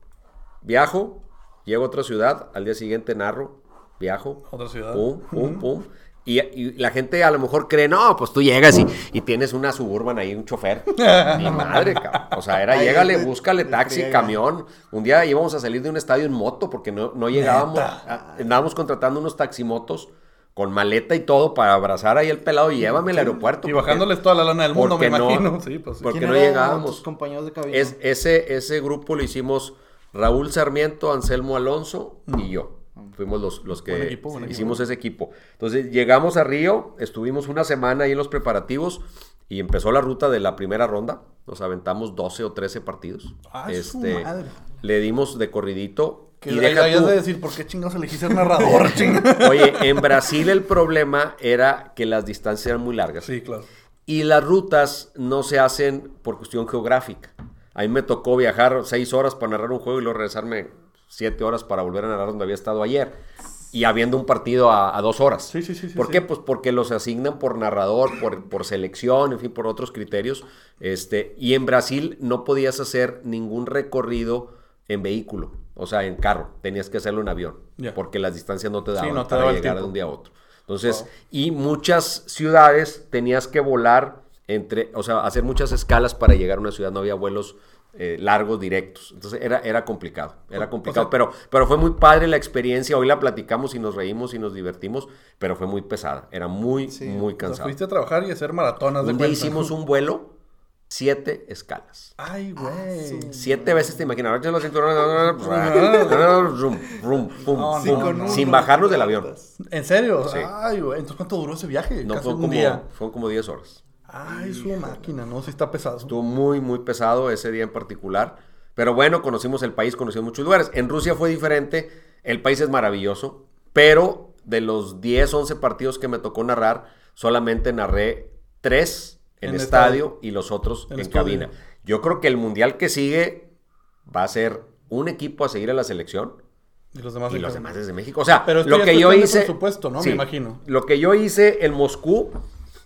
viajo, llego a otra ciudad, al día siguiente narro, viajo, Otra ciudad. pum, pum, pum. Y, y la gente a lo mejor cree, no, pues tú llegas y, y tienes una suburban ahí, un chofer. Mi madre, cabrón. O sea, era llégale, búscale taxi, friega. camión. Un día íbamos a salir de un estadio en moto porque no, no llegábamos. a- andábamos contratando unos taximotos con maleta y todo para abrazar ahí el pelado y llévame al aeropuerto. Y porque- bajándoles toda la lana del mundo, me no- imagino. Sí, pues sí. porque ¿Quién no llegábamos. compañeros de cabina? Es, ese, ese grupo lo hicimos Raúl Sarmiento, Anselmo Alonso y yo. Fuimos los, los que Buen equipo, buen hicimos ese equipo. Entonces llegamos a Río, estuvimos una semana ahí en los preparativos y empezó la ruta de la primera ronda. Nos aventamos 12 o 13 partidos. ¡Ah, su madre! Le dimos de corridito. Que y deja tú- de decir, ¿por qué chingados elegí ser narrador? Oye, en Brasil el problema era que las distancias eran muy largas. Sí, claro. Y las rutas no se hacen por cuestión geográfica. A mí me tocó viajar seis horas para narrar un juego y luego regresarme siete horas para volver a narrar donde había estado ayer. Y habiendo un partido a, a dos horas. Sí, sí, sí, ¿Por sí. qué? Pues porque los asignan por narrador, por, por selección, en fin, por otros criterios. Este, y en Brasil no podías hacer ningún recorrido en vehículo, o sea, en carro. Tenías que hacerlo en avión, porque las distancias no te daban no te para daba llegar de un día a otro. Entonces, y muchas ciudades tenías que volar entre, o sea, hacer muchas escalas para llegar a una ciudad, no había vuelos eh, largos directos. Entonces era, era complicado, era complicado, sea- pero, pero fue muy padre la experiencia, hoy la platicamos y nos reímos y nos divertimos, pero fue muy pesada, era muy, muy O sea, cansado. fuiste a trabajar y a hacer maratonas de Un día hicimos un vuelo, siete escalas. Ay, güey. Siete veces te imaginas, sin no, bajarnos del avión. ¿En serio? Sí. Ay, güey. Entonces, ¿cuánto duró ese viaje? No, fue como, día. fueron como 10 horas. Ay, su máquina, ¿no? Sí está pesado. Estuvo muy, muy pesado ese día en particular. Pero bueno, conocimos el país, conocimos muchos lugares. En Rusia fue diferente. El país es maravilloso. Pero de los 10, 11 partidos que me tocó narrar, solamente narré 3 en, En estadio, estadio. y los otros En cabina. Yo creo que el mundial que sigue va a ser un equipo a seguir a la selección Y los demás. y los demás desde México. O sea, Pero lo que es yo hice. presupuesto, ¿no? Me imagino. Lo que yo hice en Moscú,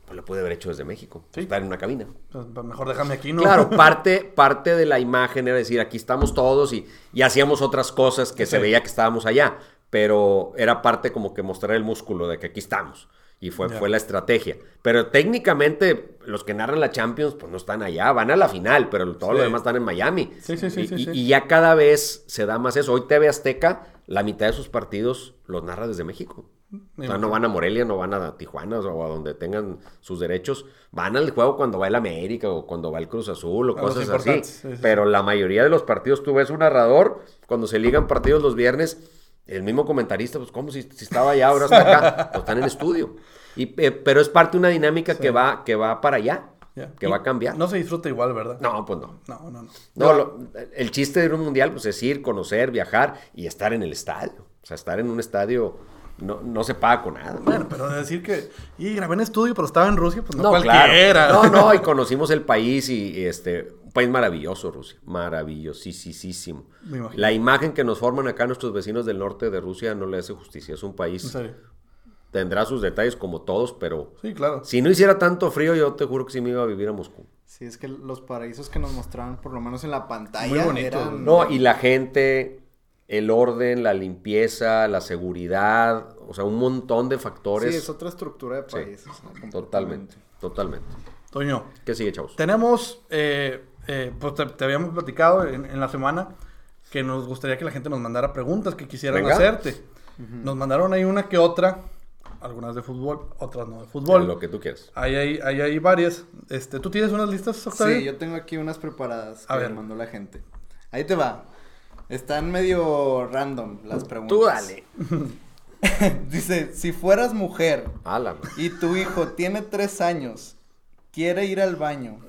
pues lo pude haber hecho desde México. Sí. Estar en una cabina. Pues, mejor déjame aquí, ¿no? Claro, parte, parte de la imagen era decir, aquí estamos todos y, y hacíamos otras cosas que se veía que estábamos allá, pero era parte como que mostrar el músculo de que aquí estamos. Y fue, fue la estrategia. Pero técnicamente los que narran la Champions pues no están allá, van a la final, pero todo Sí. lo demás están en Miami. Sí, sí, sí, y, sí, y- sí. y ya cada vez se da más eso. Hoy TV Azteca, la mitad de sus partidos los narra desde México. O sea, no van a Morelia, no van a Tijuana o a donde tengan sus derechos. Van al juego cuando va el América o cuando va el Cruz Azul o A cosas así. importantes, sí, sí, Pero la mayoría de los partidos tú ves un narrador, cuando se ligan partidos los viernes, el mismo comentarista, pues como si, si estaba allá, ahora está acá, pues están en estudio. Y, eh, pero es parte de una dinámica que, va, que va para allá, que Y va a cambiar. No se disfruta igual, ¿verdad? No, pues no. No, no, no. No, lo- el chiste de un mundial pues es ir, conocer, viajar y estar en el estadio. O sea, estar en un estadio no, no se paga con nada. Bueno, pero de decir que. Y grabé en estudio, pero estaba en Rusia, pues no, No, cualquiera. claro. No, no, y conocimos el país y, y, este, un país maravilloso, Rusia. Maravillosísimo. Me imagino. La imagen que nos forman acá nuestros vecinos del norte de Rusia no le hace justicia. Es un En país, serio. tendrá sus detalles como todos, pero Sí, claro. si no hiciera tanto frío, yo te juro que sí me iba a vivir a Moscú. Sí, es que los paraísos que nos mostraban, por lo menos en la pantalla, Muy bonito. eran... No, y la gente, el orden, la limpieza, la seguridad, o sea, un montón de factores. Sí, es otra estructura de países. ¿no? Totalmente, totalmente. Toño, ¿Qué sigue, chavos? tenemos. eh, eh, pues te, te habíamos platicado en, en la semana que nos gustaría que la gente nos mandara preguntas que quisieran Venga. hacerte. Nos mandaron ahí una que otra, algunas de fútbol, otras no de fútbol. Lo que tú quieras. Ahí hay, ahí hay varias. Este, ¿Tú tienes unas listas, Octavio? Sí, yo tengo aquí unas preparadas A que ver. me mandó la gente. Ahí te va. Están medio random las preguntas. Tú dale. Dice, si fueras mujer Ala, y tu hijo tiene tres años, quiere ir al baño,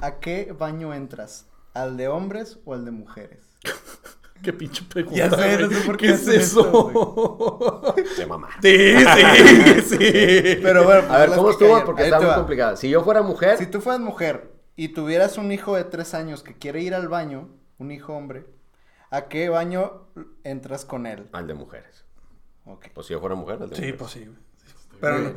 ¿a qué baño entras? ¿Al de hombres o al de mujeres? Qué pinche pregunta. Ya sé, no sé por qué ¿Qué es eso? se mamá. sí, sí, sí. Pero bueno, A ver, ¿cómo estuvo? Porque está muy complicada. Si yo fuera mujer, Si tú fueras mujer y tuvieras un hijo de tres años que quiere ir al baño, un hijo hombre, ¿a qué baño entras con él? al de mujeres. Ok. Pues si yo fuera mujer, al de Sí, mujeres. pues sí. güey. Pero no-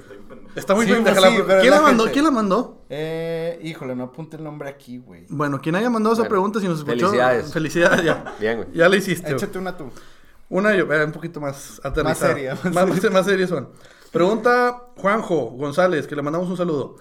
está muy Sí, bien. pues sí, ¿Quién la la mandó? ¿Quién la mandó? Eh, híjole, no apunte el nombre aquí, güey. Bueno, quien haya mandado esa Bueno, pregunta, si nos escuchó. felicidades. Felicidades, ya. Bien, güey. Ya la hiciste. Échate una tú. Una yo, eh, un poquito más aterrizada. seria, más Más, más, más serias son. Pregunta Juanjo González, que le mandamos un saludo.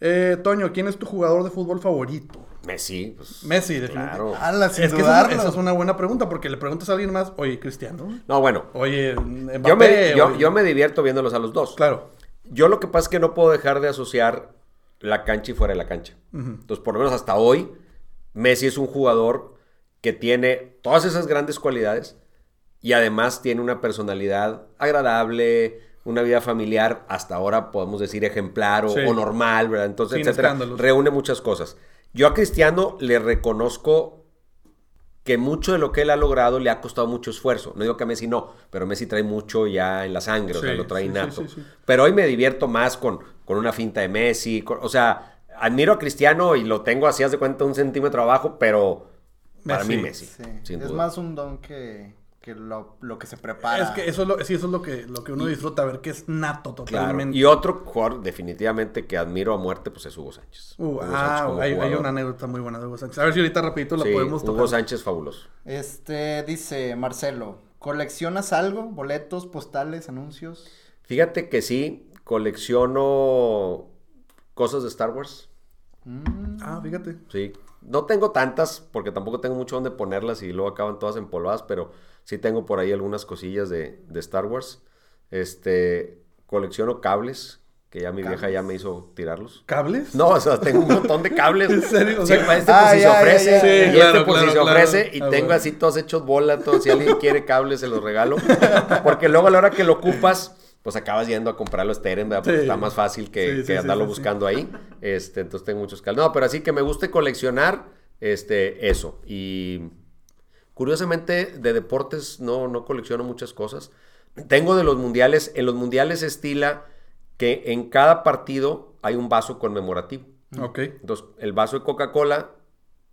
Eh, Toño, ¿quién es tu jugador de fútbol favorito? Messi. Pues, Messi, definitivamente. claro. Ala, sin Es que esa, dudarlo. esa es una buena pregunta porque le preguntas a alguien más, oye, Cristiano. No, bueno. Oye, Mbappé. Yo me, yo, oye- yo me divierto viéndolos a los dos. Claro. Yo lo que pasa es que no puedo dejar de asociar la cancha y fuera de la cancha. Entonces, por lo menos hasta hoy, Messi es un jugador que tiene todas esas grandes cualidades y además tiene una personalidad agradable, una vida familiar, hasta ahora podemos decir ejemplar o, Sí. o normal, ¿verdad? Entonces, Sin etcétera. escándalos. Reúne muchas cosas. Yo a Cristiano le reconozco que mucho de lo que él ha logrado le ha costado mucho esfuerzo. No digo que a Messi no, pero Messi trae mucho ya en la sangre, o sea, lo trae sí, sí, innato. sí, sí. Pero hoy me divierto más con, con una finta de Messi, con- o sea, admiro a Cristiano y lo tengo así, haz de cuenta, un centímetro abajo, pero para mí Messi, Sí, sin es duda. más un don que, que lo, lo que se prepara. Es que eso es lo, sí, eso es lo que, lo que uno disfruta, ver que es nato Claro. totalmente. Y otro jugador definitivamente que admiro a muerte, pues es Hugo Sánchez. Uh, Hugo ah, hay, una anécdota muy buena de Hugo Sánchez. A ver si ahorita rapidito la Sí, podemos tocar. Hugo Sánchez fabuloso. Este, dice Marcelo, ¿coleccionas algo? ¿Boletos, postales, anuncios? Fíjate que sí, colecciono cosas de Star Wars. Mm, Ah, fíjate. Sí. No tengo tantas, porque tampoco tengo mucho donde ponerlas y luego acaban todas empolvadas, pero sí tengo por ahí algunas cosillas de, de Star Wars. Este, colecciono cables, que ya mi vieja ya me hizo tirarlos. ¿Cables? No, o sea, tengo un montón de cables. ¿En serio? O Sí, para este Ah, por si se ofrece. y este claro, por si se claro. ofrece. Y Ah, tengo bueno. así todos hechos bola, todos. Si alguien quiere cables, se los regalo. Porque luego a la hora que lo ocupas, pues acabas yendo a comprarlo esteren, ¿verdad? Porque Sí. está más fácil que, que andarlo buscando ahí. Este, entonces tengo muchos cables. No, pero así que me guste coleccionar, este, eso. Y curiosamente, de deportes no, no colecciono muchas cosas. Tengo de los mundiales, en los mundiales estila que en cada partido hay un vaso conmemorativo. Ok. Entonces, el vaso de Coca-Cola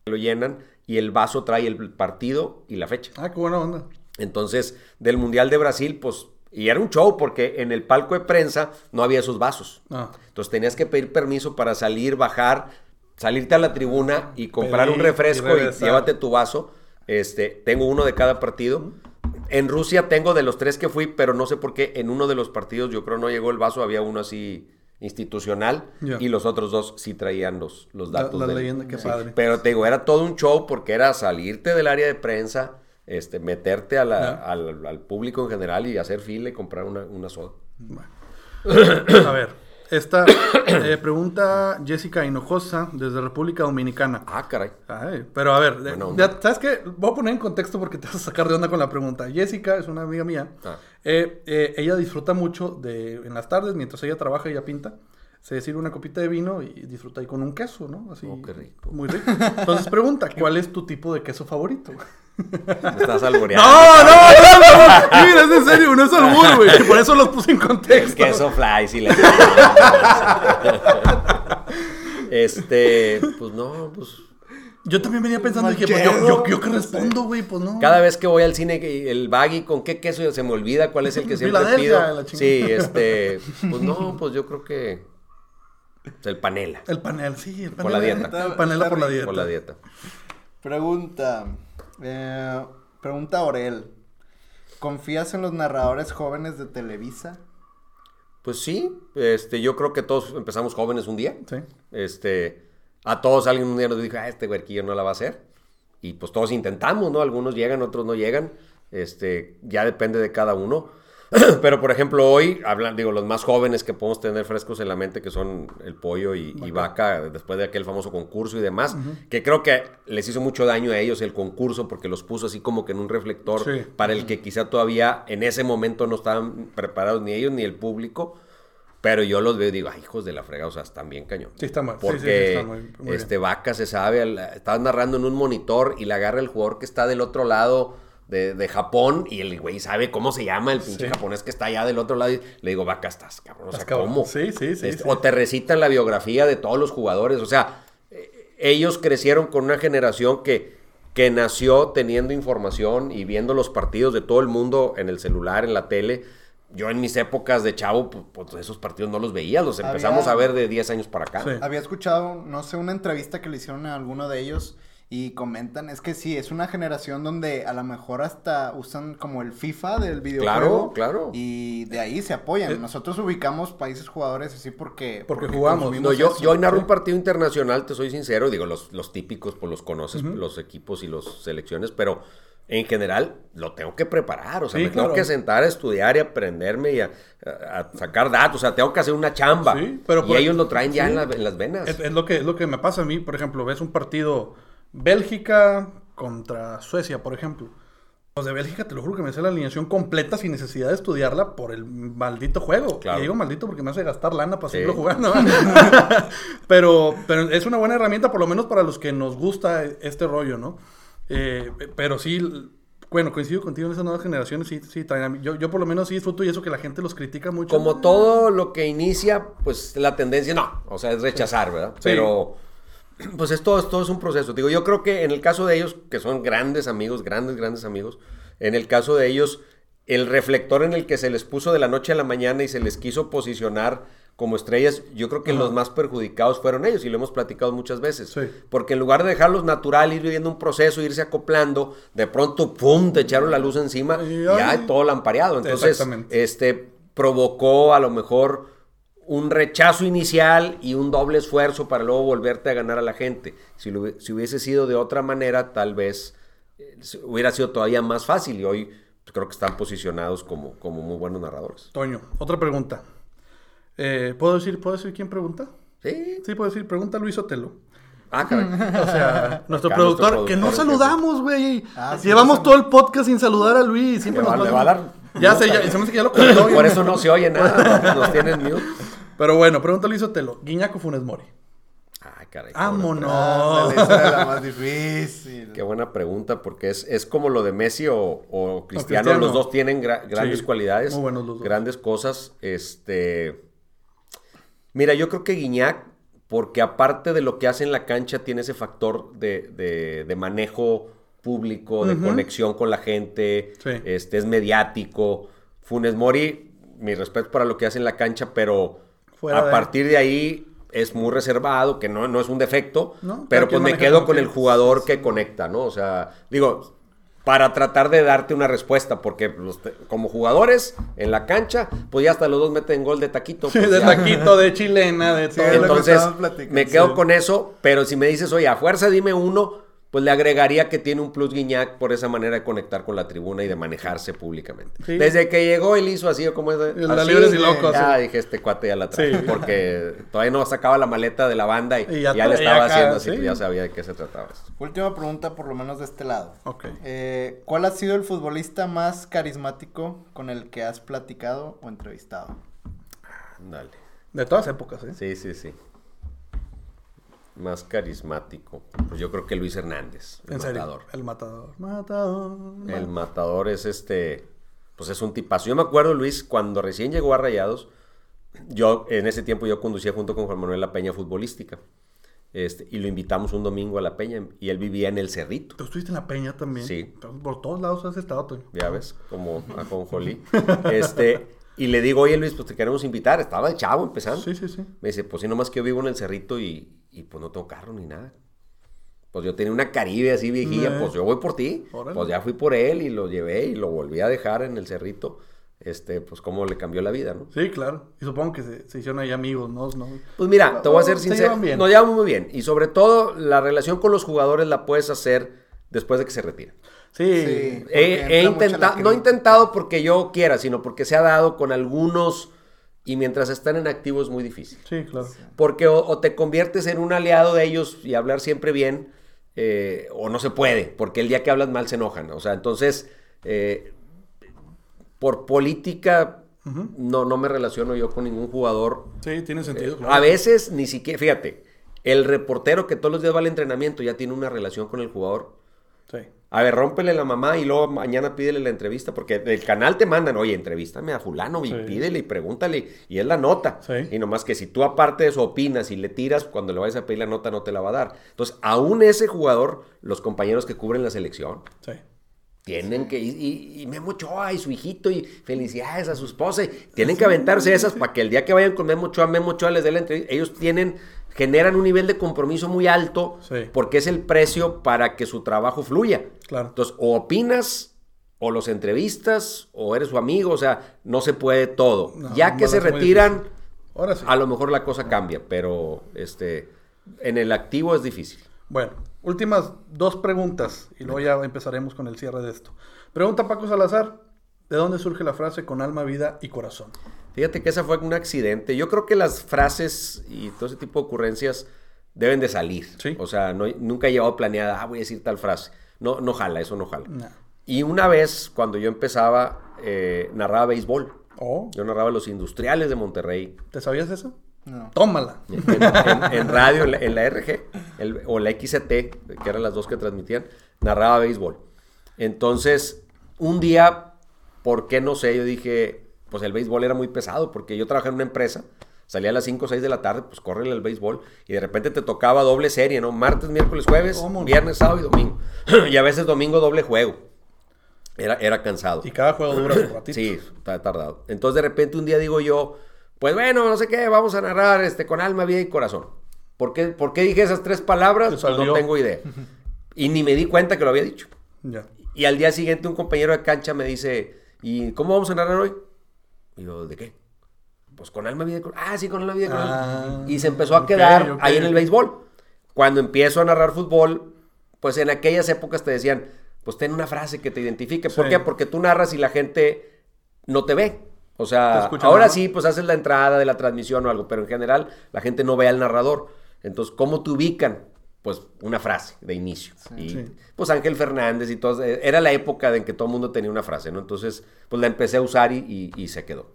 lo llenan y el vaso trae el partido y la fecha. Ah, qué buena onda. Entonces, del Mundial de Brasil, pues, y era un show porque en el palco de prensa no había esos vasos. Ah. Entonces tenías que pedir permiso para salir, bajar, salirte a la tribuna y comprar Pedir un refresco y y, llévate tu vaso. Este, tengo uno de cada partido. En Rusia tengo de los tres que fui, pero no sé por qué en uno de los partidos yo creo no llegó el vaso, había uno así institucional y los otros dos sí traían los, los datos. la del- leyenda, qué padre. Pero te digo, era todo un show porque era salirte del área de prensa, este, meterte a la- Ya. al, al público en general y hacer fila y comprar una, una soda. A ver, esta eh, pregunta Jessica Hinojosa desde República Dominicana. Ah, caray. Ay, pero a ver, eh, ya, ¿sabes qué? Voy a poner en contexto porque te vas a sacar de onda con la pregunta. Jessica es una amiga mía. Ah. Eh, eh, ella disfruta mucho de, en las tardes, mientras ella trabaja, ella pinta. Se sirve una copita de vino y disfruta ahí con un queso, ¿no? Así. Oh, qué rico. Muy rico. Entonces pregunta, ¿cuál es tu tipo de queso favorito? Me estás alboreando. No, no, no, no, Mira, es en serio, no es albur, güey. Por eso los puse en contexto. queso fly, sí le Este, pues no, pues. Yo también venía pensando, dije, pues yo, yo, yo qué respondo, güey, pues no. Cada vez que voy al cine, que- el baggy, ¿con qué queso se me olvida cuál es el que siempre pido? la chingada. Sí, este, pues no, pues yo creo que el panela, El panel, sí, el panel. Por la dieta. El panela por la dieta. por la dieta. Pregunta. Eh, pregunta Orel. ¿Confías en los narradores jóvenes de Televisa? Pues sí, este, yo creo que todos empezamos jóvenes un día. Sí. Este, a todos alguien un día nos dijo, ah, este huerquillo no la va a hacer. Y pues todos intentamos, ¿no? Algunos llegan, otros no llegan. Este, ya depende de cada uno. Pero, por ejemplo, hoy, hablan, digo, los más jóvenes que podemos tener frescos en la mente, que son el pollo y, y vaca, después de aquel famoso concurso y demás, que creo que les hizo mucho daño a ellos el concurso, porque los puso así como que en un reflector Sí. para el que quizá todavía en ese momento no estaban preparados ni ellos ni el público. Pero yo los veo y digo, ay, hijos de la frega, o sea, están bien cañón. Sí, está mal. Sí, sí, sí, Porque está muy- muy bien. este Vaca se sabe, estás narrando en un monitor y le agarra el jugador que está del otro lado de, de Japón y el güey sabe cómo se llama el pinche Sí. japonés que está allá del otro lado y le digo, Vaca, estás cabrón, o sea, cabrón. ¿cómo? Sí, sí, sí, Este, sí. O te recitan la biografía de todos los jugadores, o sea, eh, ellos crecieron con una generación que, que nació teniendo información y viendo los partidos de todo el mundo en el celular, en la tele. Yo en mis épocas de chavo, pues, pues, esos partidos no los veía, los empezamos Había- a ver de 10 años para acá. Sí. Había escuchado, no sé, una entrevista que le hicieron a alguno de ellos Y comentan, es que sí, es una generación donde a lo mejor hasta usan como el FIFA del videojuego. Claro, claro. Y de ahí se apoyan. Eh. Nosotros ubicamos países jugadores así porque... Porque jugamos. No, yo, eso. yo narro un partido internacional, te soy sincero, digo, los, los típicos, pues los conoces, los equipos y las selecciones, pero en general lo tengo que preparar, o sea, Sí, me claro. tengo que sentar a estudiar y aprenderme y a, a- a sacar datos, o sea, tengo que hacer una chamba. Sí, pero y ellos lo traen ya sí. en, la- en las venas. Es, es lo que, es lo que me pasa a mí, por ejemplo, ves un partido Bélgica contra Suecia, por ejemplo. Los de Bélgica, te lo juro que me sé la alineación completa sin necesidad de estudiarla por el maldito juego. Claro. Y digo maldito porque me hace gastar lana para Sí. seguirlo jugando. pero, pero es una buena herramienta, por lo menos para los que nos gusta este rollo, ¿no? Eh, pero sí, bueno, coincido contigo en esas nuevas generaciones, sí, sí, traen yo, yo por lo menos sí disfruto y eso que la gente los critica mucho. Como todo lo que inicia, pues la tendencia no, o sea, es rechazar, ¿verdad? Sí. Pero, pues esto, esto es un proceso. Digo, yo creo que en el caso de ellos, que son grandes amigos, grandes, grandes amigos, en el caso de ellos, el reflector en el que se les puso de la noche a la mañana y se les quiso posicionar como estrellas, yo creo que los más perjudicados fueron ellos y lo hemos platicado muchas veces. Sí. Porque en lugar de dejarlos natural, ir viviendo un proceso, irse acoplando, de pronto, ¡pum!, te echaron la luz encima Y, ya ay. todo lampareado. Entonces, este provocó a lo mejor un rechazo inicial y un doble esfuerzo para luego volverte a ganar a la gente. Si, lo si hubiese sido de otra manera, tal vez eh, hubiera sido todavía más fácil y hoy pues, creo que están posicionados como, como muy buenos narradores. Toño, otra pregunta. Eh, ¿puedo, decir, ¿Puedo decir quién pregunta? Sí. Sí, puedo decir, pregunta Luis Otelo. Ah, caray. O sea, nuestro productor, nuestro que no saludamos, güey. Ah, sí, Llevamos todo el podcast sin saludar a Luis. Siempre Le nos va- le manda- va a dar- Ya sé, ya, se me hace que ya lo contó. Por eso no se oye nada, nos tienen mute. Pero bueno, pregunta Luis Otelo. Guiñaco Funes Mori. Ay, caray. qué buena ¡Vámonos! Esa era la más difícil. Qué buena pregunta, porque es, es como lo de Messi o, o Cristiano. Cristiano. Los dos tienen gra- grandes Sí, cualidades, muy buenos los dos. grandes cosas. Este, mira, yo creo que Guiñac, porque aparte de lo que hace en la cancha, tiene ese factor de, de- de manejo público, de conexión con la gente, Sí. este, es mediático. Funes Mori, mi respeto para lo que hace en la cancha, pero Fuera a de- partir de ahí es muy reservado, que no, no es un defecto, No, pero pues me quedo con el jugador que conecta, ¿no? O sea, digo, para tratar de darte una respuesta, porque los te- como jugadores en la cancha, pues ya hasta los dos meten gol de taquito. pues de ya. taquito, de chilena, de todo. que Entonces, me quedo sí. con eso, pero si me dices, oye, a fuerza dime uno, pues le agregaría que tiene un plus Guiñac por esa manera de conectar con la tribuna y de manejarse públicamente. Sí. Desde que llegó él hizo así, como es así, libres y locos, Ya sí. dije, este cuate ya la trae, Sí. porque todavía no sacaba la maleta de la banda y, Y ya ya, le estaba acá, haciendo así, sí. pues ya sabía de qué se trataba esto. Última pregunta, por lo menos de este lado. Ok. Eh, ¿Cuál ha sido el futbolista más carismático con el que has platicado o entrevistado? Dale. De todas épocas, ¿eh? Sí, sí, sí. Más carismático. Pues yo creo que Luis Hernández, el en serio. matador. El matador. Matador. El matador es este, pues es un tipazo. Yo me acuerdo, Luis, cuando recién llegó a Rayados, yo en ese tiempo yo conducía junto con Juan Manuel La Peña futbolística. Este, y lo invitamos un domingo a La Peña y él vivía en el Cerrito. ¿Tú estuviste en la peña también? Sí. Por todos lados has estado, Toño. Ya ves, como a Conjolí. Este, y le digo, oye Luis, pues te queremos invitar. Estaba el chavo empezando. Sí, sí, sí. Me dice, pues sí, nomás que yo vivo en el Cerrito y, y, pues no tengo carro ni nada. Pues yo tenía una Caribe así viejilla, Eh. pues yo voy por ti. Órale. Pues ya fui por él y lo llevé y lo volví a dejar en el Cerrito. Este, pues cómo le cambió la vida, ¿no? Sí, claro. Y supongo que se, se hicieron ahí amigos, ¿no? ¿no? Pues mira, te voy a ser Se sincero. bien. Nos llevamos muy bien. Y sobre todo, la relación con los jugadores la puedes hacer después de que se retiran. Sí. Sí. He, he intentado, no he intentado porque yo quiera, sino porque se ha dado con algunos y mientras están en activo es muy difícil. Sí, claro. Porque o, o te conviertes en un aliado de ellos y hablar siempre bien, eh, o no se puede, porque el día que hablas mal se enojan. O sea, entonces, eh, por política, no, no me relaciono yo con ningún jugador. Sí, tiene sentido. Eh, claro. A veces ni siquiera, fíjate, el reportero que todos los días va al entrenamiento ya tiene una relación con el jugador. Sí. A ver, rómpele la mamá y luego mañana pídele la entrevista, porque del canal te mandan, oye, entrevístame a fulano y Sí. pídele y pregúntale, y es la nota. Sí. Y nomás que si tú aparte de eso opinas y le tiras, cuando le vayas a pedir la nota no te la va a dar. Entonces, aún ese jugador, los compañeros que cubren la selección, Sí. Tienen que, y, y, Memo Ochoa y su hijito, y felicidades a su esposa. tienen que aventarse esas para que el día que vayan con Memo Ochoa, Memo Ochoa les dé la entrevista. Ellos tienen, generan un nivel de compromiso muy alto porque es el precio para que su trabajo fluya. Claro. Entonces, o opinas, o los entrevistas, o eres su amigo, o sea, no se puede todo. ya que se retiran, Ahora sí. a lo mejor la cosa cambia, pero este, en el activo es difícil. Bueno, últimas dos preguntas y luego ya empezaremos con el cierre de esto. Pregunta Paco Salazar, ¿de dónde surge la frase con alma, vida y corazón? Fíjate que esa fue un accidente. Yo creo que las frases y todo ese tipo de ocurrencias deben de salir. ¿Sí? O sea, no, nunca he llevado planeada, ah, voy a decir tal frase. No, no jala, eso no jala. Y una vez, cuando yo empezaba, eh, narraba béisbol. Oh. Yo narraba los industriales de Monterrey. ¿Te sabías eso? No. Tómala. En, radio, en la, RG, o la XT, que eran las dos que transmitían, narraba béisbol. Entonces, un día, ¿por qué no sé? Yo dije, pues el béisbol era muy pesado, porque yo trabajaba en una empresa, salía a las 5 o 6 de la tarde, pues córrele el béisbol, y de repente te tocaba doble serie, ¿no? Martes, miércoles, jueves, viernes, sábado y domingo. y a veces domingo doble juego. Era, era cansado. Y cada juego dura un ratito. sí, está tardado. Entonces, de repente, un día digo yo, pues bueno, no sé qué, vamos a narrar este, con alma, vida y corazón. ¿Por qué, ¿Por qué dije esas tres palabras? Pues no tengo idea. Y ni me di cuenta que lo había dicho. Ya. Y al día siguiente un compañero de cancha me dice, ¿y cómo vamos a narrar hoy? Y yo, ¿de qué? Pues con alma, vida y corazón. Ah, sí, con alma, vida y corazón. Ah, y se empezó a quedar ahí en el béisbol. Cuando empiezo a narrar fútbol, pues en aquellas épocas te decían, pues ten una frase que te identifique. ¿Por qué? Porque tú narras y la gente no te ve. O sea, ahora sí, pues haces la entrada de la transmisión o algo, pero en general la gente no ve al narrador. Entonces, ¿cómo te ubican? Pues una frase de inicio. y pues Ángel Fernández y todo, eh, era la época en que todo el mundo tenía una frase, ¿no? Entonces, pues la empecé a usar y, se quedó.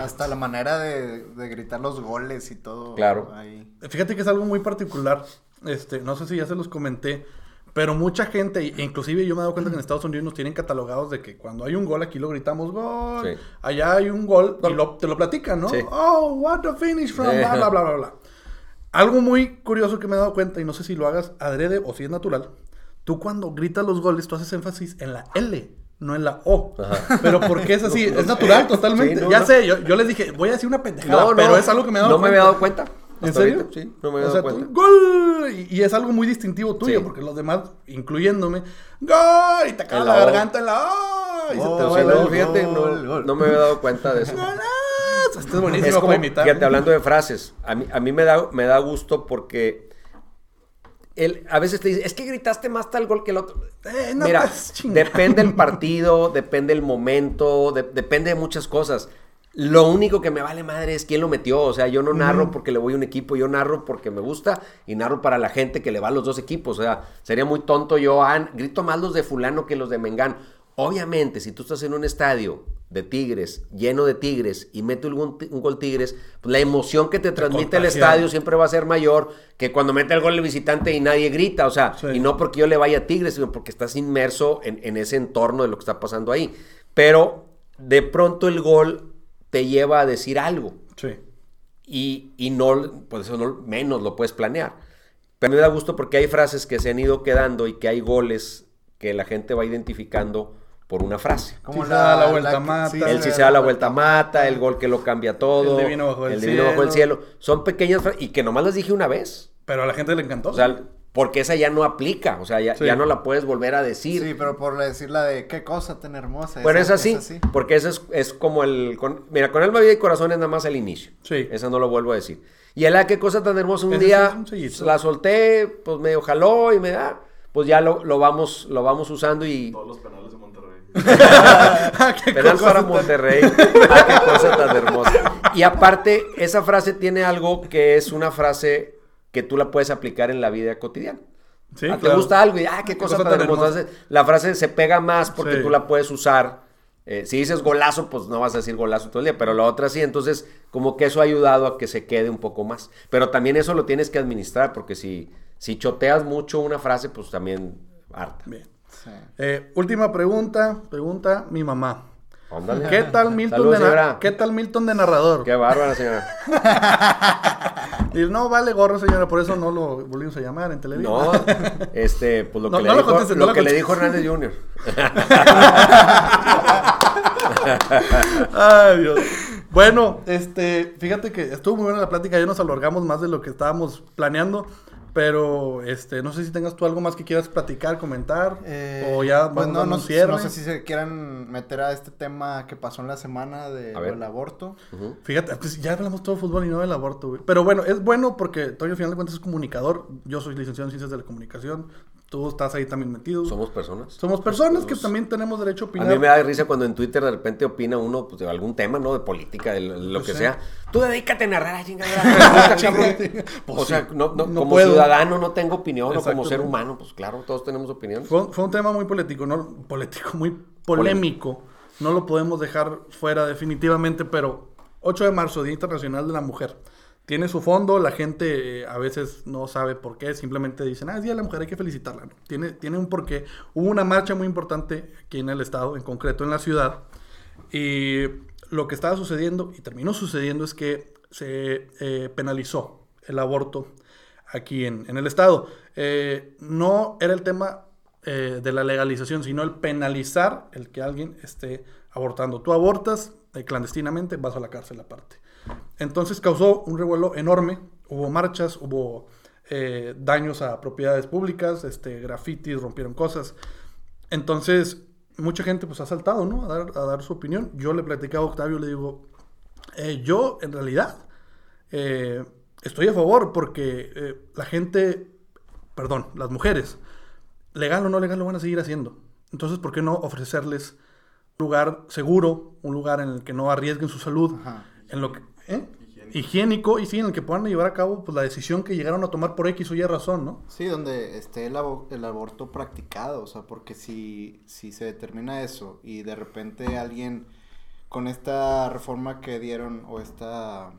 Hasta la manera de, gritar los goles y todo. Claro. Fíjate que es algo muy particular. Este, no sé si ya se los comenté. Pero mucha gente, inclusive yo me he dado cuenta que en Estados Unidos nos tienen catalogados de que cuando hay un gol aquí lo gritamos gol, allá hay un gol y lo, te lo platican, ¿no? Oh, what a finish from, bla, bla, bla, bla, bla. Algo muy curioso que me he dado cuenta, y no sé si lo hagas adrede o si es natural, tú cuando gritas los goles, tú haces énfasis en la L, no en la O. Pero ¿por qué es así? es natural, totalmente. ya sé, yo, yo, les dije, voy a decir una pendejada, pero es algo que me he dado cuenta. No me había dado cuenta. ¿En serio? Sí, no me he dado cuenta. ¡Gol! Y, es algo muy distintivo tuyo, porque los demás, incluyéndome, ¡Gol! Y te acaba la, garganta en la O. Y se te no, fíjate, no, me había dado cuenta de eso. Esto es buenísimo es como, imitar. Fíjate, hablando de frases, a mí, a mí me, da, me da gusto porque él, a veces te dice, es que gritaste más tal gol que el otro. Eh, Mira, depende el partido, depende el momento, depende de muchas cosas. Lo único que me vale madre es quién lo metió. O sea, yo no narro porque le voy a un equipo, yo narro porque me gusta y narro para la gente que le va a los dos equipos. O sea, sería muy tonto yo, ah, grito más los de fulano que los de Mengán. Obviamente, si tú estás en un estadio de Tigres, lleno de Tigres, y mete un, gol Tigres, pues la emoción que te, transmite el estadio siempre va a ser mayor que cuando mete el gol el visitante y nadie grita. O sea, y no porque yo le vaya a Tigres, sino porque estás inmerso en, en ese entorno de lo que está pasando ahí. Pero de pronto el gol te lleva a decir algo. Sí. Y, y no, pues eso no, menos lo puedes planear. Pero me da gusto porque hay frases que se han ido quedando y que hay goles que la gente va identificando por una frase. Como si la, da la vuelta mata. el si se da la vuelta mata, el gol que lo cambia todo. El divino bajo el, el divino bajo el cielo. Son pequeñas frases y que nomás las dije una vez. Pero a la gente le encantó. O sea, porque esa ya no aplica, o sea, ya, no la puedes volver a decir. Sí, pero por decir la de qué cosa tan hermosa. Bueno, es así, porque esa es, como el... mira, con alma, vida y corazón es nada más el inicio. Sí. Esa no lo vuelvo a decir. Y el qué cosa tan hermosa, un día la solté, pues medio jaló y me da, pues ya lo, vamos, lo vamos usando y... Todos los penales. Penal para Monterrey. ah, qué cosa tan hermosa. Y aparte, esa frase tiene algo que es una frase que tú la puedes aplicar en la vida cotidiana. Sí, ah, Te gusta algo y, ah, qué, cosa, tan hermosa. La frase se pega más porque tú la puedes usar. Eh, si dices golazo, pues no vas a decir golazo todo el día, pero la otra sí. Entonces, como que eso ha ayudado a que se quede un poco más. Pero también eso lo tienes que administrar porque si, si choteas mucho una frase, pues también harta. Bien. Eh, última pregunta, pregunta mi mamá. ¿Qué tal, Milton de ¿Qué tal Milton de narrador? Qué bárbara, señora. Y no, vale gorro, señora, por eso no lo volvimos a llamar en televisión. No, este, pues lo que, No, le, no lo dijo, contestes, no lo que le dijo. Hernández Jr. Ay, Dios. Bueno, este, fíjate que estuvo muy buena la plática, ya nos alargamos más de lo que estábamos planeando, pero este, no sé si tengas tú algo más que quieras platicar, comentar, Eh, o ya pues vamos no, no, no sé si se quieran meter a este tema que pasó en la semana de, del aborto. Fíjate, pues ya hablamos todo de fútbol y no del aborto, güey. Pero bueno, es bueno porque Toño al final de cuentas es comunicador, yo soy licenciado en Ciencias de la Comunicación, tú estás ahí también metido. Somos personas. Somos personas que también tenemos derecho a A opinar. mí me da risa cuando en Twitter de repente opina uno pues, de algún tema, ¿no? De política, de lo, Pues que sí. sea. Tú dedícate a narrar, cabrón. Pues o sea, no, no, No como puedo. ciudadano no tengo opinión, o como ser humano, pues claro, todos tenemos opinión. Fue, fue un tema muy político, ¿no? Político, muy polémico. No lo podemos dejar fuera definitivamente, pero 8 de marzo, Día Internacional de la Mujer. Tiene su fondo, la gente eh, a veces no sabe por qué, simplemente dicen, ah, es Día de la Mujer, hay que felicitarla. Tiene, tiene un porqué. Hubo una marcha muy importante aquí en el estado, en concreto en la ciudad, y lo que estaba sucediendo, y terminó sucediendo, es que se eh, penalizó el aborto aquí en, en el estado. Eh, no era el tema eh, de la legalización, sino el penalizar el que alguien esté abortando. Tú abortas clandestinamente, vas a la cárcel aparte. Entonces causó un revuelo enorme, hubo marchas, hubo eh, daños a propiedades públicas, este, grafitis, rompieron cosas. Entonces, mucha gente pues ha saltado, ¿no? A dar, a dar su opinión. Yo le platicaba a Octavio, le digo, eh, yo en realidad eh, estoy a favor porque la gente, perdón, las mujeres, legal o no legal, lo van a seguir haciendo. Entonces, ¿por qué no ofrecerles un lugar seguro, un lugar en el que no arriesguen su salud, Ajá. en lo que... ¿eh? Higiénico. y sí, en el que puedan llevar a cabo pues, la decisión que llegaron a tomar por X o Y razón, ¿no? Sí, donde esté el, abo- el aborto practicado, o sea, porque si, si se determina eso y de repente alguien con esta reforma que dieron o esta,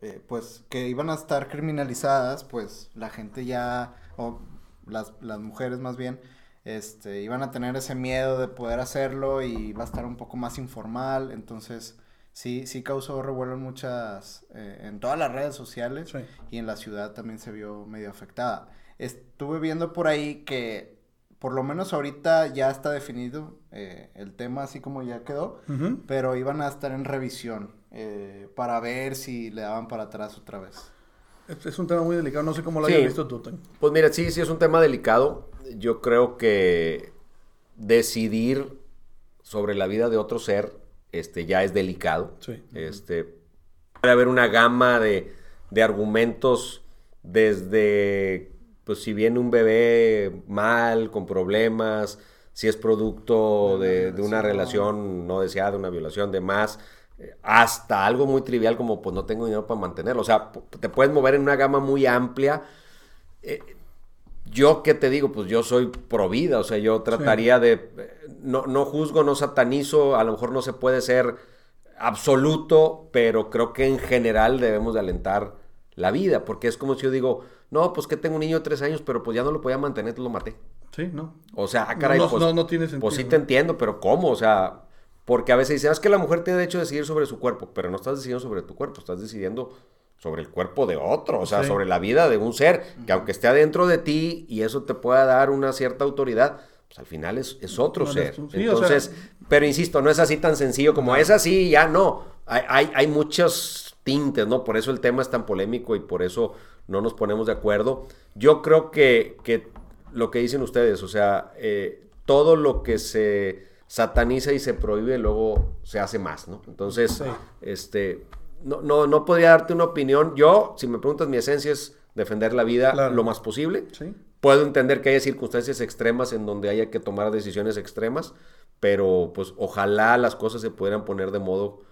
eh, pues, que iban a estar criminalizadas, pues la gente ya, o las, las mujeres más bien, este, iban a tener ese miedo de poder hacerlo y va a estar un poco más informal, entonces... Sí, sí causó revuelo en muchas, eh, en todas las redes sociales Sí. y en la ciudad también se vio medio afectada. Estuve viendo por ahí que por lo menos ahorita ya está definido eh, el tema así como ya quedó, pero iban a estar en revisión eh, para ver si le daban para atrás otra vez. Es, es un tema muy delicado, no sé cómo lo Sí. hayas visto tú. Pues mira, sí, sí es un tema delicado. Yo creo que decidir sobre la vida de otro ser este, ya es delicado. Sí. Este, puede haber una gama de, de argumentos desde, pues si viene un bebé mal, con problemas, si es producto de, de una relación no deseada, una violación, demás, eh, hasta algo muy trivial como pues no tengo dinero para mantenerlo. O sea, te puedes mover en una gama muy amplia. Eh, yo, ¿qué te digo? Pues yo soy pro vida, o sea, yo trataría de, no, no juzgo, no satanizo, a lo mejor no se puede ser absoluto, pero creo que en general debemos de alentar la vida, porque es como si yo digo, no, pues que tengo un niño de tres años, pero pues ya no lo podía mantener, lo maté. Sí, ¿no? O sea, ah, caray, No, no, pues, no, no tiene sentido, Pues sí te entiendo, pero ¿cómo? O sea, porque a veces dicen, "Ah, es que la mujer tiene derecho a decidir sobre su cuerpo, pero no estás decidiendo sobre tu cuerpo, estás decidiendo sobre el cuerpo de otro, o sea, Sí. sobre la vida de un ser, que aunque esté adentro de ti y eso te pueda dar una cierta autoridad, pues al final es, es otro No ser. o Entonces, sea- pero insisto, no es así tan sencillo como es así, ya no. Hay, hay, hay muchos tintes, ¿no? Por eso el tema es tan polémico y por eso no nos ponemos de acuerdo. Yo creo que, que lo que dicen ustedes, o sea, eh, todo lo que se sataniza y se prohíbe luego se hace más, ¿no? Entonces, Sí. este, no, no, no podría darte una opinión. Yo, si me preguntas, mi esencia es defender la vida Claro. lo más posible. Sí. Puedo entender que haya circunstancias extremas en donde haya que tomar decisiones extremas, pero pues ojalá las cosas se pudieran poner de modo,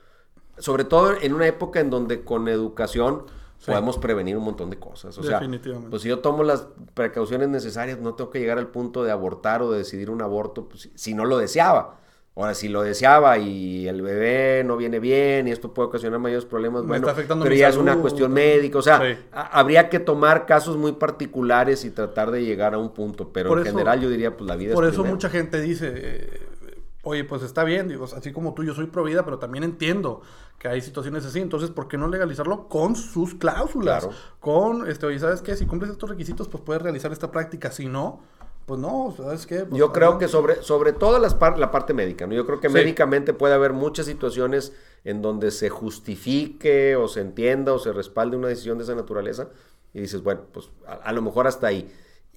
sobre todo en una época en donde con educación Sí. podemos prevenir un montón de cosas. O sea, Definitivamente. pues si yo tomo las precauciones necesarias, no tengo que llegar al punto de abortar o de decidir un aborto pues, si no lo deseaba. Ahora, si lo deseaba y el bebé no viene bien y esto puede ocasionar mayores problemas, Me bueno, está pero ya es una cuestión médica. O sea, Sí. habría que tomar casos muy particulares y tratar de llegar a un punto, pero Por en eso- general yo diría, pues la vida Por es eso primero. mucha gente dice, eh, oye, pues está bien, digo, así como tú, yo soy pro vida, pero también entiendo que hay situaciones así, entonces, ¿por qué no legalizarlo con sus cláusulas? Claro. Con, este, oye, ¿sabes qué? Si cumples estos requisitos, pues puedes realizar esta práctica, si no, pues no, ¿sabes qué? Pues, Yo creo que sobre, sobre todo las par- la parte médica, ¿no? Yo creo que Sí. médicamente puede haber muchas situaciones en donde se justifique o se entienda o se respalde una decisión de esa naturaleza y dices, bueno, pues a, a lo mejor hasta ahí.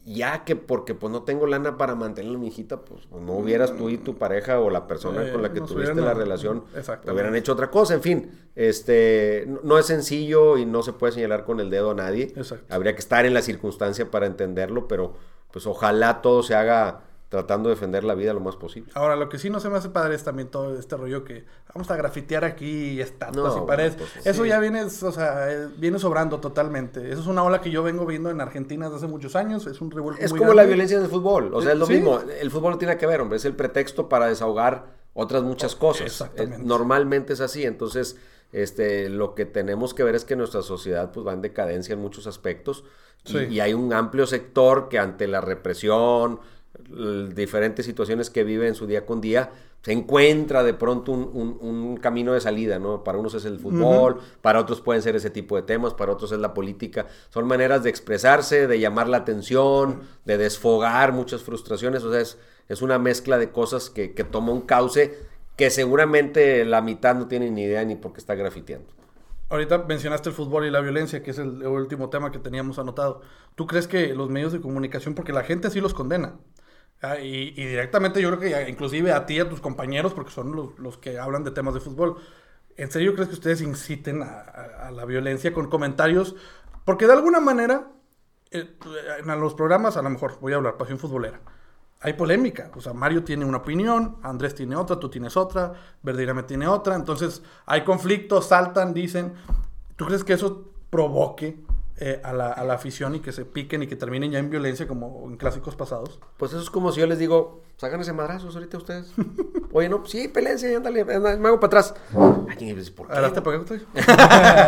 Ya que porque pues no tengo lana para mantener a mi hijita, pues no hubieras tú y tu pareja o la persona Eh, con la que tuviste hubieran- la relación Exactamente. hubieran hecho otra cosa. En fin, este no, no es sencillo y no se puede señalar con el dedo a nadie. Exacto. Habría que estar en la circunstancia para entenderlo, pero pues ojalá todo se haga tratando de defender la vida lo más posible. Ahora, lo que sí no se me hace padre es también todo este rollo que vamos a grafitear aquí estatuas No, y bueno, paredes. pues, Eso sí. ya viene, o sea, eh, viene sobrando totalmente. Eso es una ola que yo vengo viendo en Argentina desde hace muchos años. Es un revuelto Es muy como la violencia en el fútbol, o sea, es lo Sí. mismo. El fútbol no tiene que ver, hombre, es el pretexto para desahogar otras muchas cosas. Exactamente. Eh, Normalmente es así, entonces este, lo que tenemos que ver es que nuestra sociedad pues, va en decadencia en muchos aspectos y, Sí. y hay un amplio sector que ante la represión, diferentes situaciones que vive en su día con día, se encuentra de pronto un, un- un camino de salida, ¿no? Para unos es el fútbol, para otros pueden ser ese tipo de temas, para otros es la política. Son maneras de expresarse, de llamar la atención, de desfogar muchas frustraciones, o sea, es, es una mezcla de cosas que, que toma un cauce que seguramente la mitad no tiene ni idea ni por qué está grafiteando. Ahorita mencionaste el fútbol y la violencia, que es el último tema que teníamos anotado. ¿Tú crees que los medios de comunicación, porque la gente sí los condena, ah, y, directamente yo creo que inclusive a ti y a tus compañeros, porque son los, los que hablan de temas de fútbol, ¿en serio crees que ustedes inciten a la violencia con comentarios? Porque de alguna manera, eh, en los programas, a lo mejor, voy a hablar, pasión futbolera, hay polémica. O sea, Mario tiene una opinión, Andrés tiene otra, tú tienes otra, Verdirame tiene otra. Entonces, hay conflictos, saltan, dicen. ¿Tú crees que eso provoque eh, a, la, a la afición y que se piquen y que terminen ya en violencia como en clásicos pasados? Pues eso es como si yo les digo, ságanse madrazos ahorita ustedes. Oye, no, sí, pelense, ándale, anda, me hago para atrás. Ay, ¿por qué? Ahora.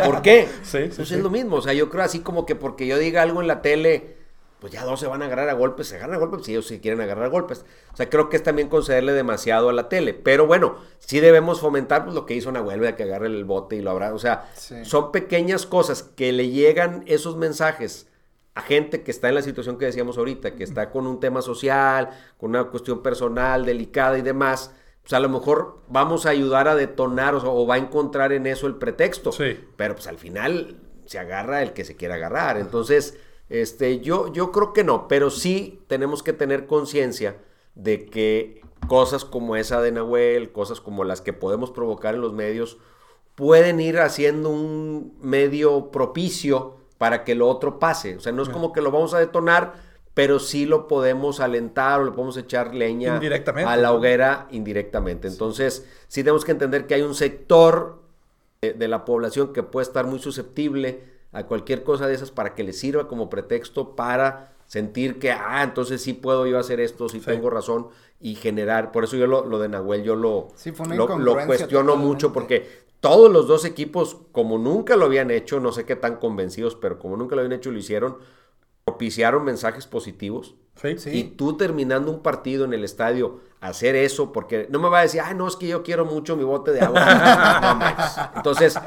¿Por qué? Sí, sí, Pues sí. es lo mismo, o sea, yo creo así como que porque yo diga algo en la tele, pues ya dos se van a agarrar a golpes, se agarran a golpes, si ellos sí quieren agarrar a golpes. O sea, creo que es también concederle demasiado a la tele, pero bueno, sí debemos fomentar pues, lo que hizo Nahuel, de que agarre el bote y lo abra, o sea, Sí. son pequeñas cosas que le llegan esos mensajes a gente que está en la situación que decíamos ahorita, que está con un tema social, con una cuestión personal delicada y demás, pues a lo mejor vamos a ayudar a detonar o, sea, o va a encontrar en eso el pretexto. Sí. Pero pues al final se agarra el que se quiera agarrar. Entonces, este, yo, yo creo que no, pero sí tenemos que tener conciencia de que cosas como esa de Nahuel, cosas como las que podemos provocar en los medios, pueden ir haciendo un medio propicio para que lo otro pase. O sea, no es como que lo vamos a detonar, pero sí lo podemos alentar o le podemos echar leña a la hoguera indirectamente. Entonces, sí tenemos que entender que hay un sector de, de la población que puede estar muy susceptible a cualquier cosa de esas para que le sirva como pretexto para sentir que, ah, entonces sí puedo yo hacer esto, sí, Sí. tengo razón y generar, por eso yo lo, lo de Nahuel yo lo, Sí, lo, cuestiono totalmente. mucho porque todos los dos equipos, como nunca lo habían hecho, no sé qué tan convencidos, pero como nunca lo habían hecho, lo hicieron, propiciaron mensajes positivos. Sí. Sí. Y tú terminando un partido en el estadio, hacer eso, porque no me va a decir, ay, no, es que yo quiero mucho mi bote de agua. No. Entonces,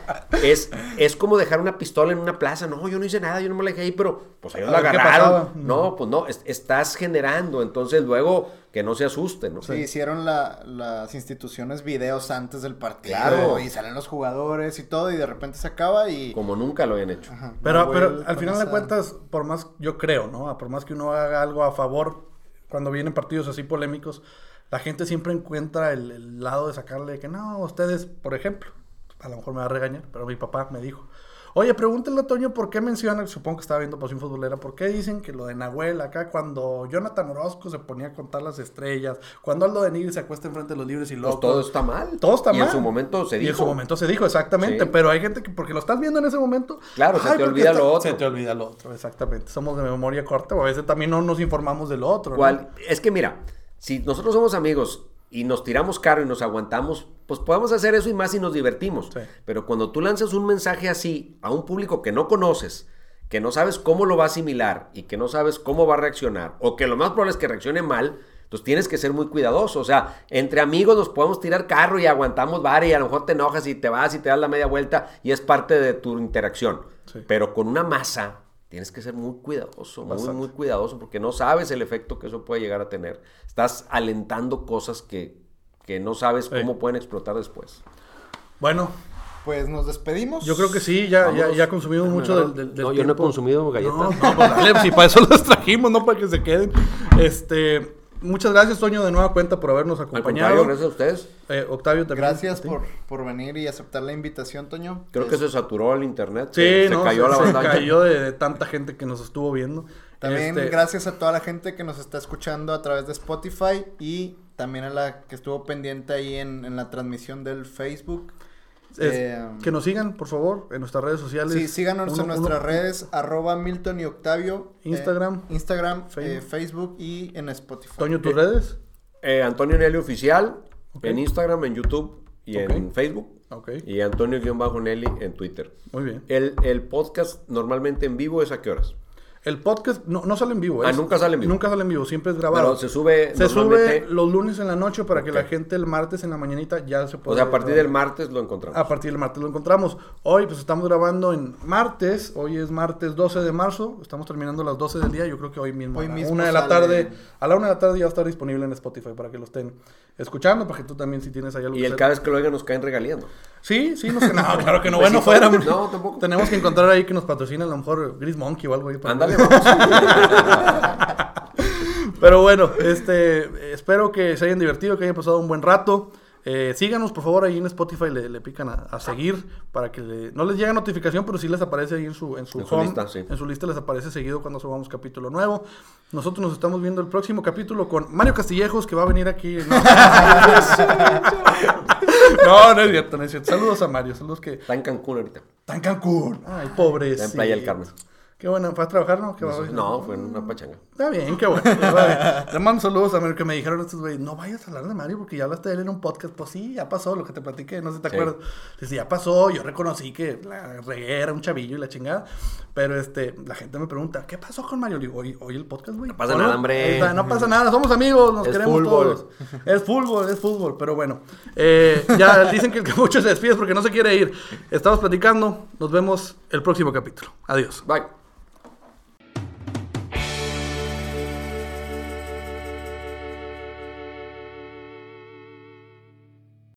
es, es como dejar una pistola en una plaza. No, yo no hice nada, yo no me la dejé ahí, pero pues ellos A la agarraron. No, pues no, es- estás generando. Entonces, luego que no se asusten, ¿no? Sí, hicieron la- las instituciones videos antes del partido. Claro. Y salen los jugadores y todo, y de repente se acaba y. Como nunca lo habían hecho. Ajá, Pero, pero al final de cuentas, por más, yo creo, ¿no? Por más que uno haga algo a favor, cuando vienen partidos así polémicos, la gente siempre encuentra el, el lado de sacarle que no, ustedes, por ejemplo, a lo mejor me va a regañar, pero mi papá me dijo, oye, pregúntale a Toño por qué mencionan, supongo que estaba viendo Pasión Futbolera, por qué dicen que lo de Nahuel acá, cuando Jonathan Orozco se ponía a contar las estrellas, cuando Aldo de Nigri se acuesta enfrente de los libres y Pues locos. todo está mal. Todo está y mal. en su momento se Y dijo. en su momento se dijo, exactamente. Sí. Pero hay gente que, porque lo estás viendo en ese momento. Claro, se te olvida lo otro. Se te olvida lo otro, exactamente. Somos de memoria corta o a veces también no nos informamos de lo otro. ¿no? ¿Cuál? Es que mira, si nosotros somos amigos y nos tiramos caro y nos aguantamos, pues podemos hacer eso y más si nos divertimos. Sí. Pero cuando tú lanzas un mensaje así a un público que no conoces, que no sabes cómo lo va a asimilar y que no sabes cómo va a reaccionar, o que lo más probable es que reaccione mal, Entonces tienes que ser muy cuidadoso. O sea, entre amigos nos podemos tirar carro y aguantamos bar y a lo mejor te enojas y te vas y te das la media vuelta y es parte de tu interacción. Pero con una masa tienes que ser muy cuidadoso, muy, muy cuidadoso porque no sabes el efecto que eso puede llegar a tener. Estás alentando cosas que, que no sabes cómo pueden explotar después. Bueno, pues nos despedimos. Yo creo que sí, ya, ya, ya, consumimos mucho del, del, No, yo no he consumido galletas. No, no pues dale, si para eso las trajimos, no para que se queden. Este, muchas gracias, Toño, de nueva cuenta por habernos acompañado. gracias a ustedes. Eh, Octavio también. Gracias por, por, venir y aceptar la invitación, Toño. Creo que se saturó el internet. Sí, se, no, cayó se, la Se cayó de, tanta gente que nos estuvo viendo. También este... gracias a toda la gente que nos está escuchando a través de Spotify y también a la que estuvo pendiente ahí en, en la transmisión del Facebook. Eh, que nos sigan, por favor, en nuestras redes sociales. Sí, síganos uno, en nuestras uno, redes, arroba Milton y Octavio. Instagram. Eh, Instagram, Facebook. Eh, Facebook. y en Spotify. Toño, ¿tus redes? Antonio Nelly Oficial, okay. en Instagram, en YouTube y okay. en Facebook. Okay. Y Antonio-Nelly en Twitter. Muy bien. El, el podcast normalmente en vivo es a qué horas? El podcast no, no sale en vivo. Ah, nunca sale en vivo. Nunca sale en vivo, siempre es grabado. Pero se sube. Se sube los lunes en la noche para okay. que la gente el martes en la mañanita ya se pueda. O sea, a partir grabar. del martes lo encontramos. A partir del martes lo encontramos. Hoy, pues estamos grabando en martes. Hoy es martes 12 de marzo. Estamos terminando a las 12 del día. Yo creo que hoy mismo. Hoy a la mismo una de la tarde. A la una de la tarde ya va a estar disponible en Spotify para que lo estén escuchando. Para que tú también, si tienes ahí algo Y el cada vez que lo oigan nos caen regalando. Sí, sí, nos No, claro que no. bueno, fuera. No, tampoco. Tenemos que encontrar ahí que nos patrocine a lo mejor Gris Monkey o algo ahí. Para Ándale, vamos. Pero bueno, este, espero que se hayan divertido, que hayan pasado un buen rato. Eh, síganos, por favor, ahí en Spotify, le, le pican a, a, seguir para que le, no les llegue notificación, pero sí les aparece ahí en su, en su, en home, su lista, sí. en su lista les aparece seguido cuando subamos capítulo nuevo. Nosotros nos estamos viendo el próximo capítulo con Mario Castillejos, que va a venir aquí. No, no, no es cierto, no es cierto. Saludos a Mario, saludos que... Está en Cancún ahorita. Está en Cancún. Ay, pobre. Está en Playa del Carmen. Qué bueno, ¿fue a trabajar, no? ¿Qué no, no, fue en una pachanga. Está bien, qué bueno. Le mando saludos a Mario que me dijeron estos güeyes, no vayas a hablar de Mario porque ya hablaste de él en un podcast. Pues sí, ya pasó lo que te platiqué, no sé si te sí. acuerdas. Dice, ya pasó, yo reconocí que la regué era un chavillo y la chingada. Pero este, la gente me pregunta, ¿qué pasó con Mario? Le digo, oye, oye el podcast, güey. No pasa nada, hombre. No pasa nada, somos amigos, nos es queremos fútbol. todos. Es fútbol, es fútbol, pero bueno. Eh, ya dicen que el camucho se despide porque no se quiere ir. Estamos platicando, nos vemos el próximo capítulo. Adiós. Bye.